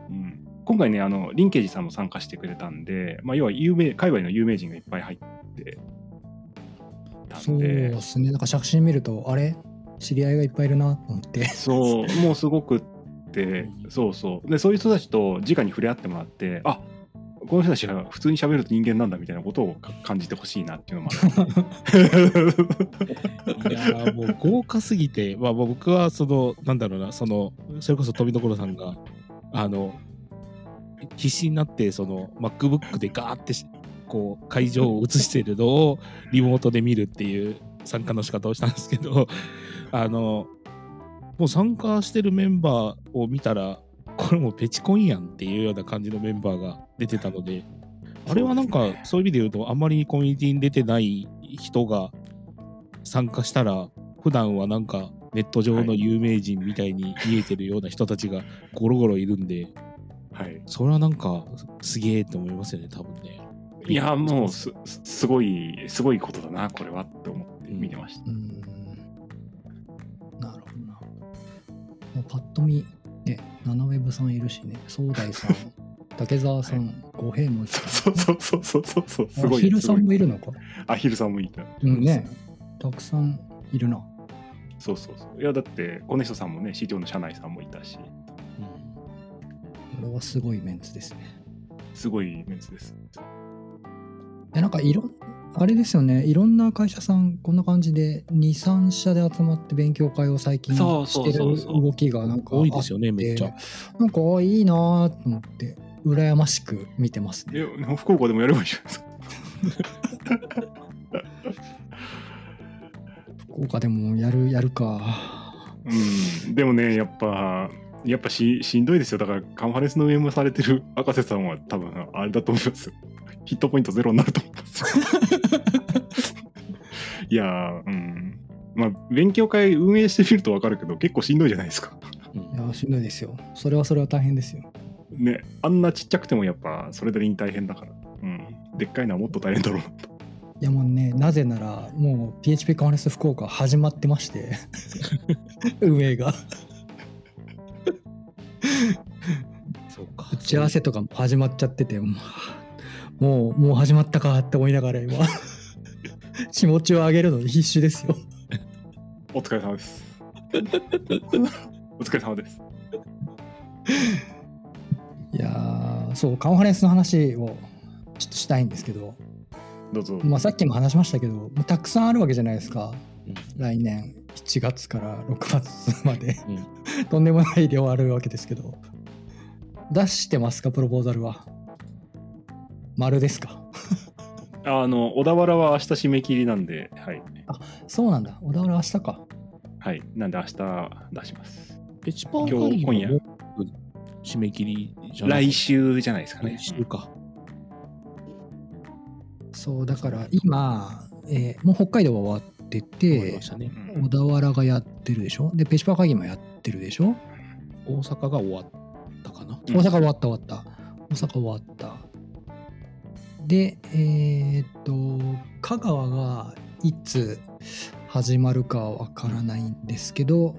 うん、今回ねあのリンケージさんも参加してくれたんで、まあ、要は有名界隈の有名人がいっぱい入ってたそうんでですね。なんか写真見ると、あれ？知り合いがいっぱいいるなと思って。そう、もうすごくって、そうそう。で、そういう人たちと直に触れ合ってもらって、あこの人たちが普通に喋ると人間なんだみたいなことをか感じてほしいなっていうのもある。いやーもう豪華すぎて、まあ、僕はそのなんだろうなそのそれこそ富所さんがあの必死になってその MacBook でガーってしこう会場を映してるのをリモートで見るっていう参加の仕方をしたんですけど あのもう参加してるメンバーを見たらこれもうペチコンやんっていうような感じのメンバーが出てたのであれはなんかそういう意味で言うとあんまりコミュニティに出てない人が参加したら普段はなんかネット上の有名人みたいに見えてるような人たちがゴロゴロいるんで、はい。それはなんかすげえって思いますよね、多分ね。いや、もうす、すすごい、すごいことだな、これはって思って見てました。うんなるほどな。パッと見、ね、ナナウェブさんいるしね、壮大さん、竹澤さん、五平もいそうそうそうそうそうそう、すごい。アヒルさんもすいるのか。アヒルさんもいた。うんね、たくさんいるな。そうそうそう。いや、だって、コネストさんもね、CTO の社内さんもいたし、これはすごいメンツですね。すごいメンツです。いやなんかいろんあれですよねいろんな会社さんこんな感じで23社で集まって勉強会を最近してる動きがなんか多いですよね、めっちゃ。なんかあいいなーと思って羨ましく見てますね。え、福岡でもやればいいじゃないですか。福岡でもやるやるか。うん、でもね、やっぱ、やっぱししんどいですよ。だから、カンファレンスの運営もされてる赤瀬さんは多分、あれだと思います。ヒットポイントゼロになると思います。いやー、うん。まあ、勉強会運営してみると分かるけど、結構しんどいじゃないですか。うんいやしんどいですよ。それはそれは大変ですよ。ね、あんなちっちゃくてもやっぱ、それなりに大変だから。うん。でっかいのはもっと大変だろうなと。いやもうねなぜならもう PHP カンファレンス福岡始まってまして 運営がそうか。打ち合わせとかも始まっちゃっててもうもうもう始まったかって思いながら今 気持ちを上げるのに必死ですよ。お疲れ様です。お疲れ様です。いやーそうカンファレンスの話をちょっとしたいんですけど、どうぞ。まあ、さっきも話しましたけどたくさんあるわけじゃないですかうん来年7月から6月までうん とんでもない量あるわけですけど出してますかプロポーザルは丸ですか？あの、小田原は明日締め切りなんで、はい。そうなんだ小田原明日かはい。なんで明日出します。ペチパー今日今夜も締め切りじゃない来週じゃないですかね来。週か。そうだから今、えーもう北海道は終わっててね。うん小田原がやってるでしょ？でペチパー会議もやってるでしょ？大阪が終わったかな？うん大阪終わった終わった大阪終わったでえーっと香川がいつ始まるかはわからないんですけど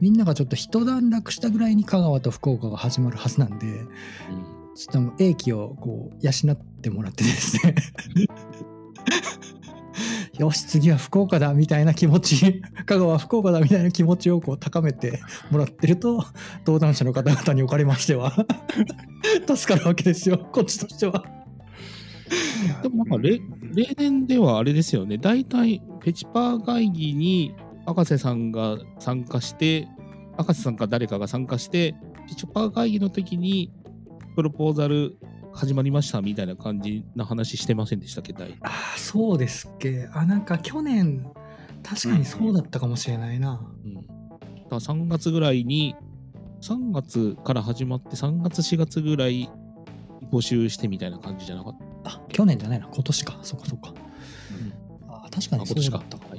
みんながちょっと一段落したぐらいに香川と福岡が始まるはずなんでうんちょっともう英気をこう養ってもらってですね よし次は福岡だみたいな気持ち香川福岡だみたいな気持ちをこう高めてもらってると登壇者の方々におかれましては 助かるわけですよこっちとしては。でもなんかれ例年ではあれですよね、大体ペチパー会議に赤瀬さんが参加して、赤瀬さんか誰かが参加して、ペチパー会議の時にプロポーザル始まりましたみたいな感じな話してませんでしたっけ、大ああそうですっけ。あなんか去年確かにそうだったかもしれないな。うん、だから3月ぐらいに、3月から始まって、3月、4月ぐらい募集してみたいな感じじゃなかった？あ去年じゃないな今年かそっかそっか。あー確かあ、に今年かそうだった。はい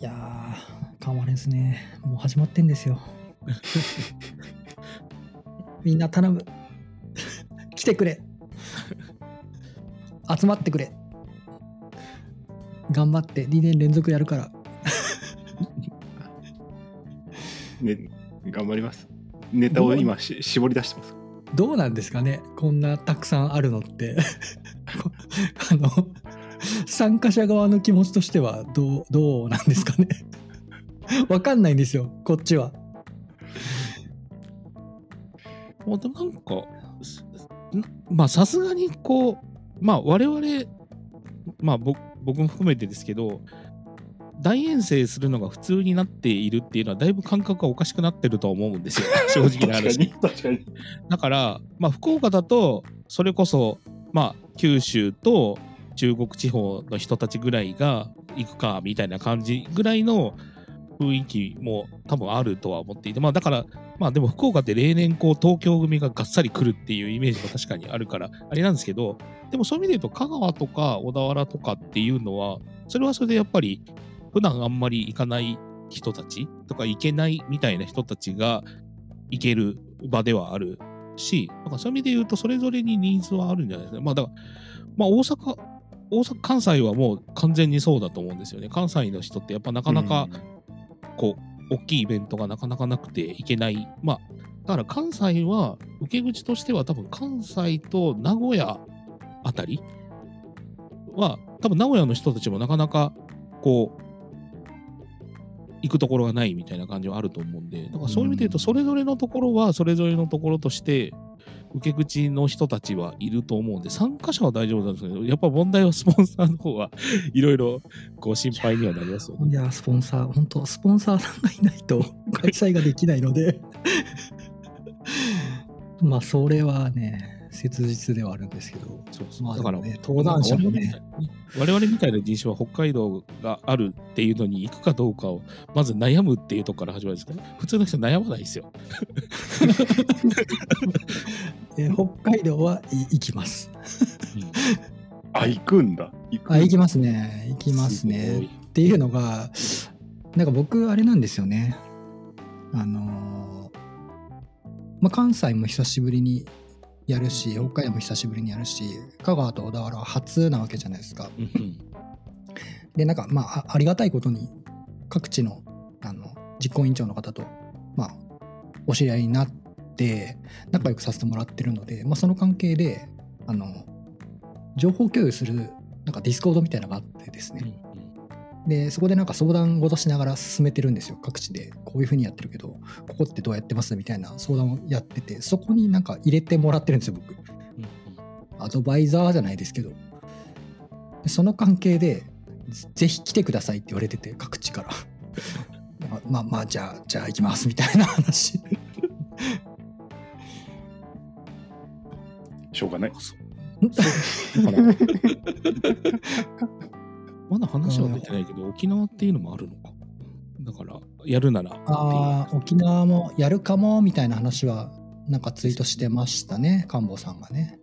いやー、カンファレンスね、もう始まってんですよ。みんな頼む。来てくれ。集まってくれ。頑張って2年連続やるから。ね、頑張ります。ネタを今し絞り出してます。どうなんですかね？こんなたくさんあるのって。あの、参加者側の気持ちとしてはどう、どうなんですかね？わかんないんですよ、こっちは。まあ、でもなんか、まあさすがにこう、まあ我々、まあ僕も含めてですけど、大遠征するのが普通になっているっていうのはだいぶ感覚がおかしくなってるとは思うんですよ 正直な話確かに。確かに。だから、まあ、福岡だとそれこそまあ九州と中国地方の人たちぐらいが行くかみたいな感じぐらいの雰囲気も多分あるとは思っていてまあだからまあでも福岡って例年こう東京組ががっさり来るっていうイメージが確かにあるからあれなんですけどでもそういう意味で言うと香川とか小田原とかっていうのはそれはそれでやっぱり普段あんまり行かない人たちとか行けないみたいな人たちが行ける場ではあるし、なんかそういう意味で言うとそれぞれにニーズはあるんじゃないですか。まあだから、まあ大阪、大阪、関西はもう完全にそうだと思うんですよね。関西の人ってやっぱなかなかこう、大きいイベントがなかなかなくて行けない。まあ、だから関西は受け口としては多分関西と名古屋あたりは多分名古屋の人たちもなかなかこう行くところがないみたいな感じはあると思うんで、だからそういう意味で言うと、それぞれのところはそれぞれのところとして、受け口の人たちはいると思うんで、参加者は大丈夫なんですけど、やっぱ問題はスポンサーの方は いろいろこう心配にはなりますよね。いや、スポンサー、本当スポンサーさんがいないと 開催ができないので、まあ、それはね、切実ではあるんですけど、そうそう。まあだから、登壇者もね我々みたいな人種は北海道があるっていうのに行くかどうかをまず悩むっていうところから始まるんですけど、普通の人悩まないですよ。え北海道はい行きます。あ、行くんだ。行くあ、行きますね。行きますね。っていうのが、なんか僕、あれなんですよね。あのーまあ、関西も久しぶりにやるし、北海道も久しぶりにやるし、香川と小田原は初なわけじゃないですか。で、なんか、まあ、あありがたいことに、各地のあの実行委員長の方と、まあ、お知り合いになって、仲良くさせてもらってるので、まあ、その関係で、あの、情報共有する、なんか Discord みたいなのがあってですね。でそこでなんか相談事しながら進めてるんですよ。各地で。こういうふうにやってるけどここってどうやってますみたいな相談をやっててそこになんか入れてもらってるんですよ僕。うんアドバイザーじゃないですけど。でその関係でぜぜひ来てくださいって言われてて各地から。まあまあまあじゃあじゃあ行きますみたいな話。しょうがない。まだ話は出てないけど、沖縄っていうのもあるのか。だから、やるなら。あー沖縄もやるかもみたいな話はなんかツイートしてましたね官房さんがね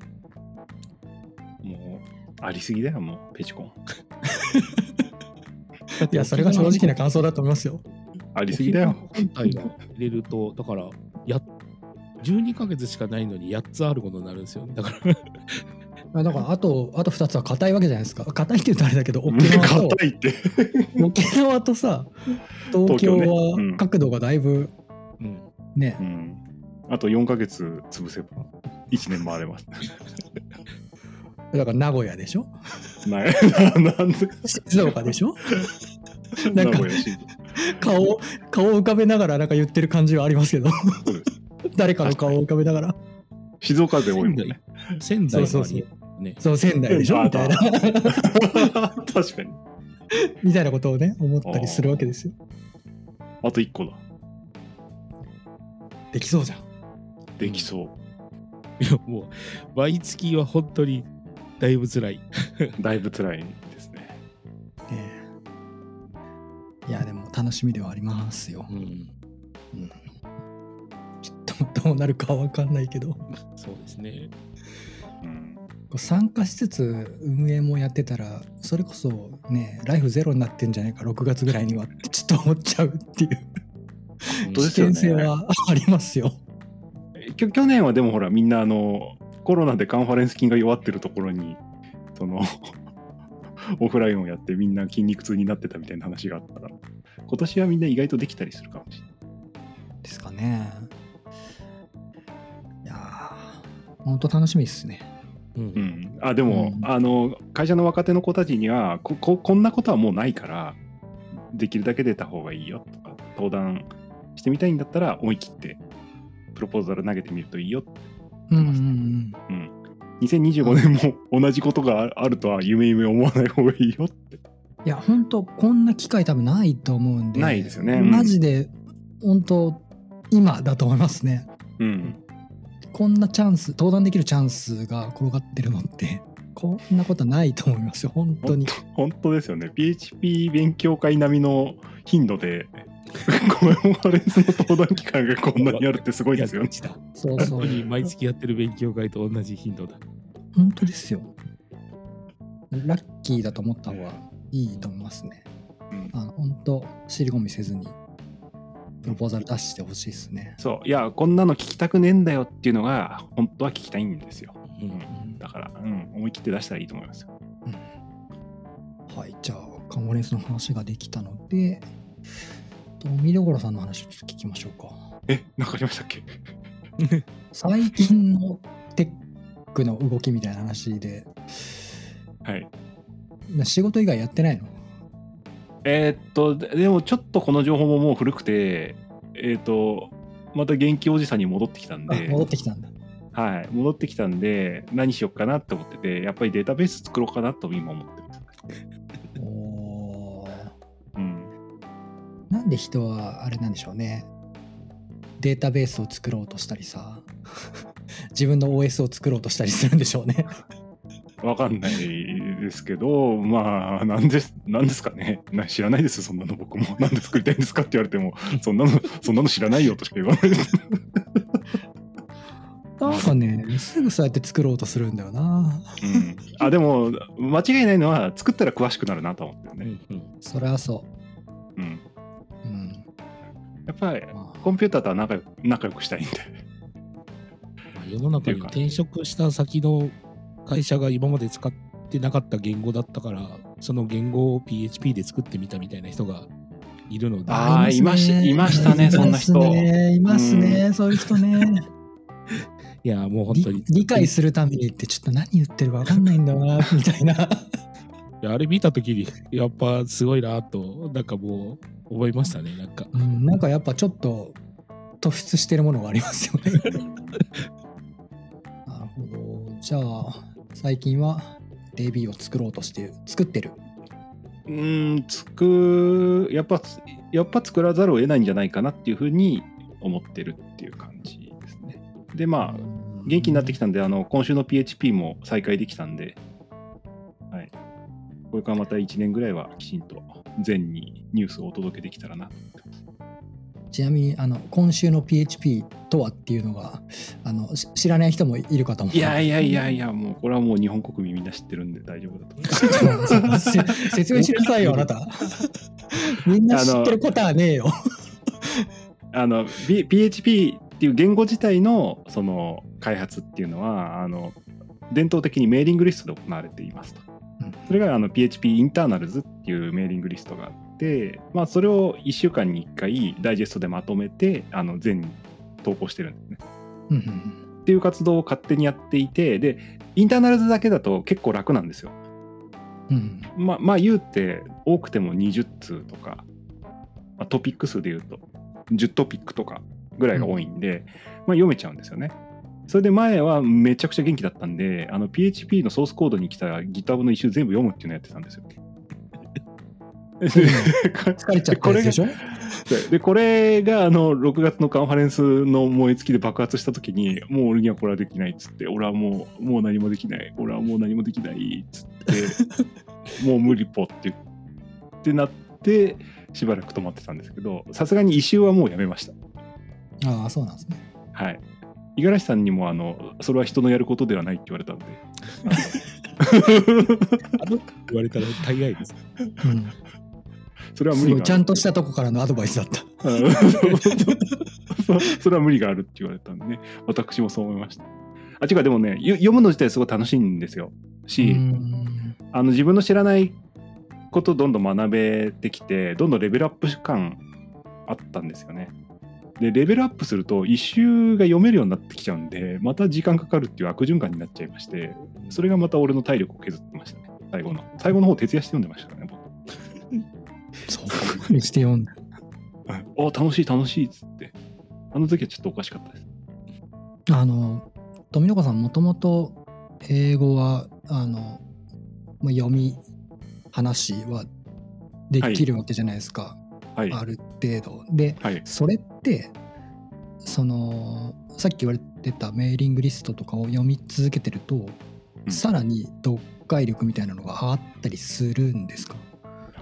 もう、ありすぎだよ、もう、ペチコン。いやそれが正直な感想だと思いますよありすぎだよ。本体が入れると、だから、や12ヶ月しかないのに8つあることになるんですよね。だから、あだからあとあと2つは硬いわけじゃないですか。硬いって言うとあれだけど沖縄と。硬いって。沖縄とさ 東京は角度がだいぶうん。ね。うん。あと4ヶ月潰せば、1年回れます。だから名古屋でしょ？ななんで？静岡でしょ？なんか名古屋新顔を顔を浮かべながらなんか言ってる感じはありますけど。そうです。誰かの顔を浮かべながら。静岡で多いもんね。仙台そうそうがありね。そう仙台でしょ？みたいな 確かに。みたいなことをね思ったりするわけですよあと1個だ。できそうじゃんできそう。いや、もう、毎月は本当にだいぶ辛い。だいぶ辛いですね。ねえいやでも楽しみではありますようん。ちょっとどうなるかは分かんないけどこそうですね。参加しつつ運営もやってたらそれこそねライフゼロになってんじゃないか6月ぐらいにはってちょっと思っちゃうっていう危険性はありますよ。去年はでもほらみんなあのコロナでカンファレンス筋が弱ってるところにその オフラインをやってみんな筋肉痛になってたみたいな話があったから今年はみんな意外とできたりするかもしれない。ですかね。いやー本当楽しみですね。うんう。ん、あでも、うんあの会社の若手の子たちにはこここんなことはもうないからできるだけ出た方がいいよとか登壇してみたいんだったら思い切ってプロポーザル投げてみるといいよ、うんうんうん。うん、2025年も同じことがああるとは夢夢思わない方がいいよっていや本当こんな機会多分ないと思うんで。ないですよねうんマジで本当今だと思いますね。うんこんなチャンス登壇できるチャンスが転がってるのって こんなことないと思いますよ本当に。本当ですよね。PHP 勉強会並みの頻度で コメモファレンスの登壇期間がこんなにあるってすごいですよね。そうそう。毎月やってる勉強会と同じ頻度だ。本当ですよ。ラッキーだと思った方がいいと思いますね。うん。あの本当尻込みせずにプロポーザル出してほしいですね、そう。いやこんなの聞きたくねえんだよっていうのが本当は聞きたいんですよ。うん。うんだから、うん、思い切って出したらいいと思いますよ。はいじゃあカンファレンスの話ができたのでと見どころさんの話をちょっと聞きましょうか。え、なんかありましたっけ？最近のテックの動きみたいな話で。はい。な仕事以外やってないの？えーっと、ででもちょっとこの情報ももう古くて、えーっと、また元気おじさんに戻ってきたんあで、戻ってきたんだ。はい、戻ってきたんで、何しよっかなって思ってて、やっぱりデータベース作ろうかなと今思ってます。おー。うん。なんで人はあれなんでしょうね。データベースを作ろうとしたりさ自分の OS を作ろうとしたりするんでしょうね。わかんないですけど、まあ、なんです、なんですかね。な知らないです、そんなの僕も。なんで作りたいんですかって言われても、そんなの、そんなの知らないよとしか言わないです。なんかねすぐそうやって作ろうとするんだよなうん。あ、でも、間違いないのは、作ったら詳しくなるなと思ってるね。うんそれはそうん。ううんやっぱり、まあコンピューターとは仲良く仲良くしたいんで。まあ世の中に転職した先の会社が今まで使ってなかった言語だったから、その言語を PHP で作ってみたみたいな人がいるので、あーいましねいましたねそんな人いますねそういう人ね いや、もう本当に理。理解するためにってちょっと何言ってるか分かんないんだよな みたいないやあれ見たときに、やっぱすごいなと、なんかもう思いましたね、なんか。うん、なんかやっぱちょっと突出してるものがありますよね。なるほど。じゃあ最近は DB を作ろうとして作ってる。うーん、つく、やっぱ、やっぱ作らざるを得ないんじゃないかなっていうふうに思ってるっていう感じですね。で、まあ、元気になってきたんで、あの、今週の PHP も再開できたんで、はい。これからまた1年ぐらいはきちんと全にニュースをお届けできたらな。ちなみにあの今週の PHP とはっていうのがあのし知らない人もいるかと思う。いやいやいやいや、もうこれはもう日本国民みんな知ってるんで大丈夫だと思いま す。せ説明しなさいよあなた。みんな知ってることはねえよ。あの、PHP っていう言語自体のその開発っていうのはあの伝統的にメーリングリストで行われていますと。うんそれがあの PHP インターナルズっていうメーリングリストがあって、まあ、それを1週間に1回ダイジェストでまとめてあの全に投稿してるんですね。うんうんっていう活動を勝手にやっていてでインターナルズだけだと結構楽なんですよ。うんまあまあ言うて多くても20通とか、まあ、トピック数で言うと10トピックとかぐらいが多いんで、まあ、読めちゃうんですよね。それで前はめちゃくちゃ元気だったんであの PHP のソースコードに来た GitHub の一周全部読むっていうのをやってたんですよ。疲れちゃったやつでしょ？でこれがあの6月のカンファレンスの燃え尽きで爆発した時にもう俺にはこれはできないっつって俺はもうもう何もできない。俺はもう何もできないっつって もう無理ぽってってなってしばらく止まってたんですけどさすがに異臭はもうやめました。ああそうなんですね。はい。五十嵐さんにもあのそれは人のやることではないって言われたんで。言われたら大概です。うんそれは無理ちゃんとしたとこからのアドバイスだった。うんそそれは無理があるって言われたんでね。私もそう思いました。あ違うでもねよ読むの自体すごい楽しいんですよ。し、うん。あの自分の知らないことをどんどん学べてきてどんどんレベルアップ感あったんですよね。でレベルアップすると一周が読めるようになってきちゃうんでまた時間かかるっていう悪循環になっちゃいましてそれがまた俺の体力を削ってましたね。最後の。最後の方徹夜して読んでましたからね僕そう。にして読んだ。はいお楽しい楽しいっつって。あの時はちょっとおかしかったです。あの富永さんもともと英語はあの、まあ、読み話はできるわけじゃないですか、はい。ある程度。ではい。それってそのさっき言われてたメーリングリストとかを読み続けてると、うん。さらに読解力みたいなのが上がったりするんですか？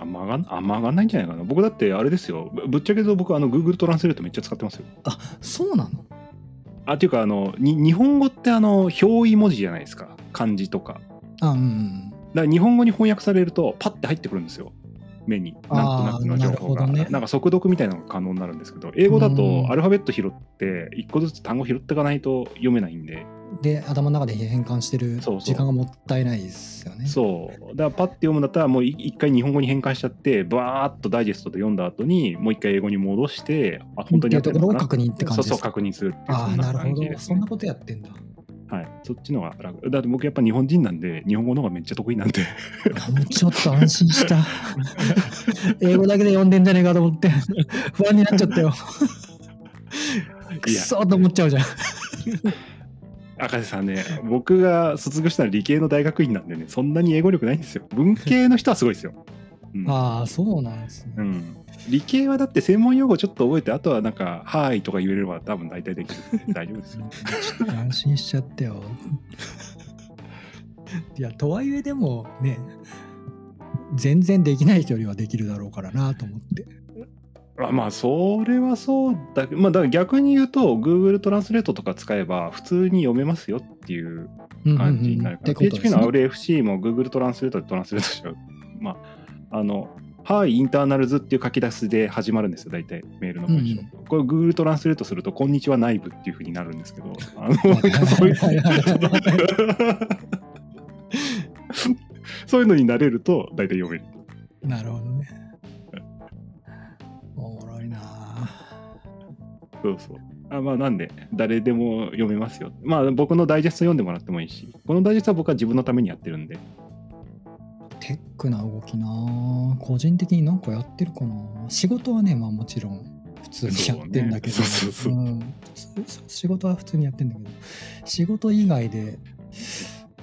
あんま上がんあんま上がんないんじゃないかな。僕だってあれですよ。ぶぶっちゃけと僕あの Google トランスレートめっちゃ使ってますよ。あそうなの？あっていうかあのに日本語ってあの表意文字じゃないですか。漢字とか。あうんうんだから日本語に翻訳されるとパッて入ってくるんですよ。目に。なんとなくの情報が。なね。なんか速読みたいなのが可能になるんですけど英語だうんとアルファベット拾って一個ずつ単語拾っていかないと読めないんでで頭の中で変換してる時間がもったいないですよね。そう。だからパッて読むんだったらもうい一回日本語に変換しちゃってバーッとダイジェストで読んだ後にもう一回英語に戻してあ本当にやってるのかな？っていうところを確認って感じでそうそう確認するっていうああななるほど。そんなことやってんだ。はい。そっちのが楽。だって僕やっぱ日本人なんで日本語の方がめっちゃ得意なんで。ちょっと安心した。英語だけで読んでんじゃねえかと思って不安になっちゃったよ。くそーと思っちゃうじゃん赤瀬さんね僕が卒業したのは理系の大学院なんでねそんなに英語力ないんですよ。文系の人はすごいですよ、うん。ああそうなんですね、うん、理系はだって専門用語ちょっと覚えてあとはなんか「はい」とか言えれば多分大体できるんで大丈夫ですよ。ちょっと安心しちゃったよ。いやとはいえでもね全然できない人よりはできるだろうからなと思ってあまあそれはそうだけどまあだから逆に言うと Google トランスレートとか使えば普通に読めますよっていう感じになるから、ってことで PHP の RFC も Google トランスレートでトランスレートしちゃう。まああのはい、インターナルズっていう書き出しで始まるんですよ、大体メールの文章。うんこれ Google トランスレートすると、こんにちは内部っていうふうになるんですけど、あのそういうそういうのになれると大体読める。なるほどねそうそう。あまあ、なんで、誰でも読めますよ。まあ、僕のダイジェスト読んでもらってもいいし、このダイジェストは僕は自分のためにやってるんで、テックな動きな。個人的になんかやってるかな。仕事はねまあもちろん普通にやってんだけど。仕事は普通にやってんだけど。仕事以外で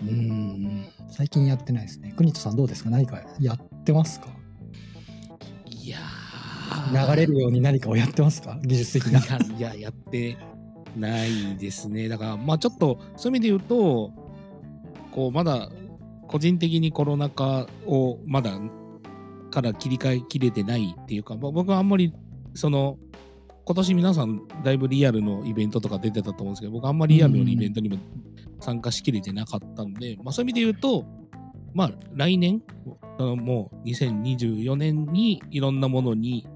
うーん最近やってないですね。国人さんどうですか？何かやってますか？流れるように何かをやってますか？技術的な。いや、いや、やってないですね。だから、まあちょっと、そういう意味で言うと、こう、まだ、個人的にコロナ禍をまだから切り替えきれてないっていうか、まあ僕はあんまり、その、今年皆さんだいぶリアルのイベントとか出てたと思うんですけど、僕あんまりリアルのイベントにも参加しきれてなかったんで、まあそういう意味で言うと、まあ来年、もう2024年にいろんなものに、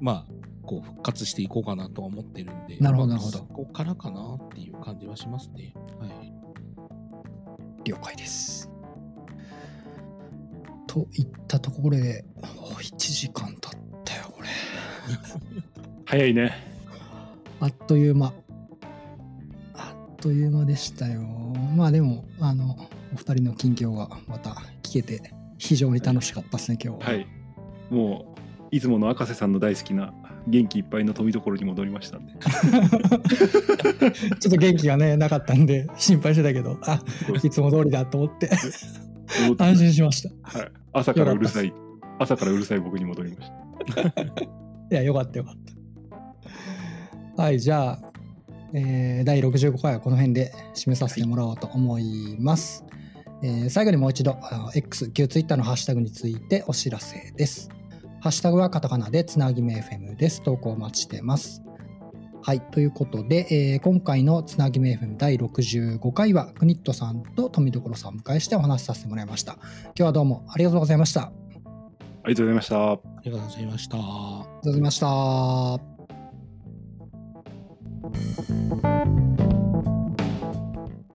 まあ、こう復活していこうかなとは思ってるんで、なるほどまあなるほどそこからかなっていう感じはしますね。はい。了解です。といったところで、お1時間経ったよ、これ。早いね。あっという間。あっという間でしたよ。まあでも、あの、お二人の近況がまた聞けて、非常に楽しかったですね、今日は。はい。もう、いつもの赤瀬さんの大好きな元気いっぱいの富所に戻りましたんで。ちょっと元気がね、なかったんで、心配してたけど、あいつも通りだと思って、安心しました。はい、朝からうるさい、朝からうるさい僕に戻りました。いや、よかったよかった。はい、じゃあ、えー第65回はこの辺で締めさせてもらおうと思います。えー最後にもう一度、あの X、旧 Twitter のハッシュタグについてお知らせです。ハッシュタグはカタカナでつなぎめ FM です。投稿お待ちしてます。はい、ということで、えー今回のつなぎめ FM 第65回は、クニットさんと富所さんをお迎えしてお話しさせてもらいました。今日はどうもありがとうございました。ありありがとうございました。ありがとうございました。がとうございました。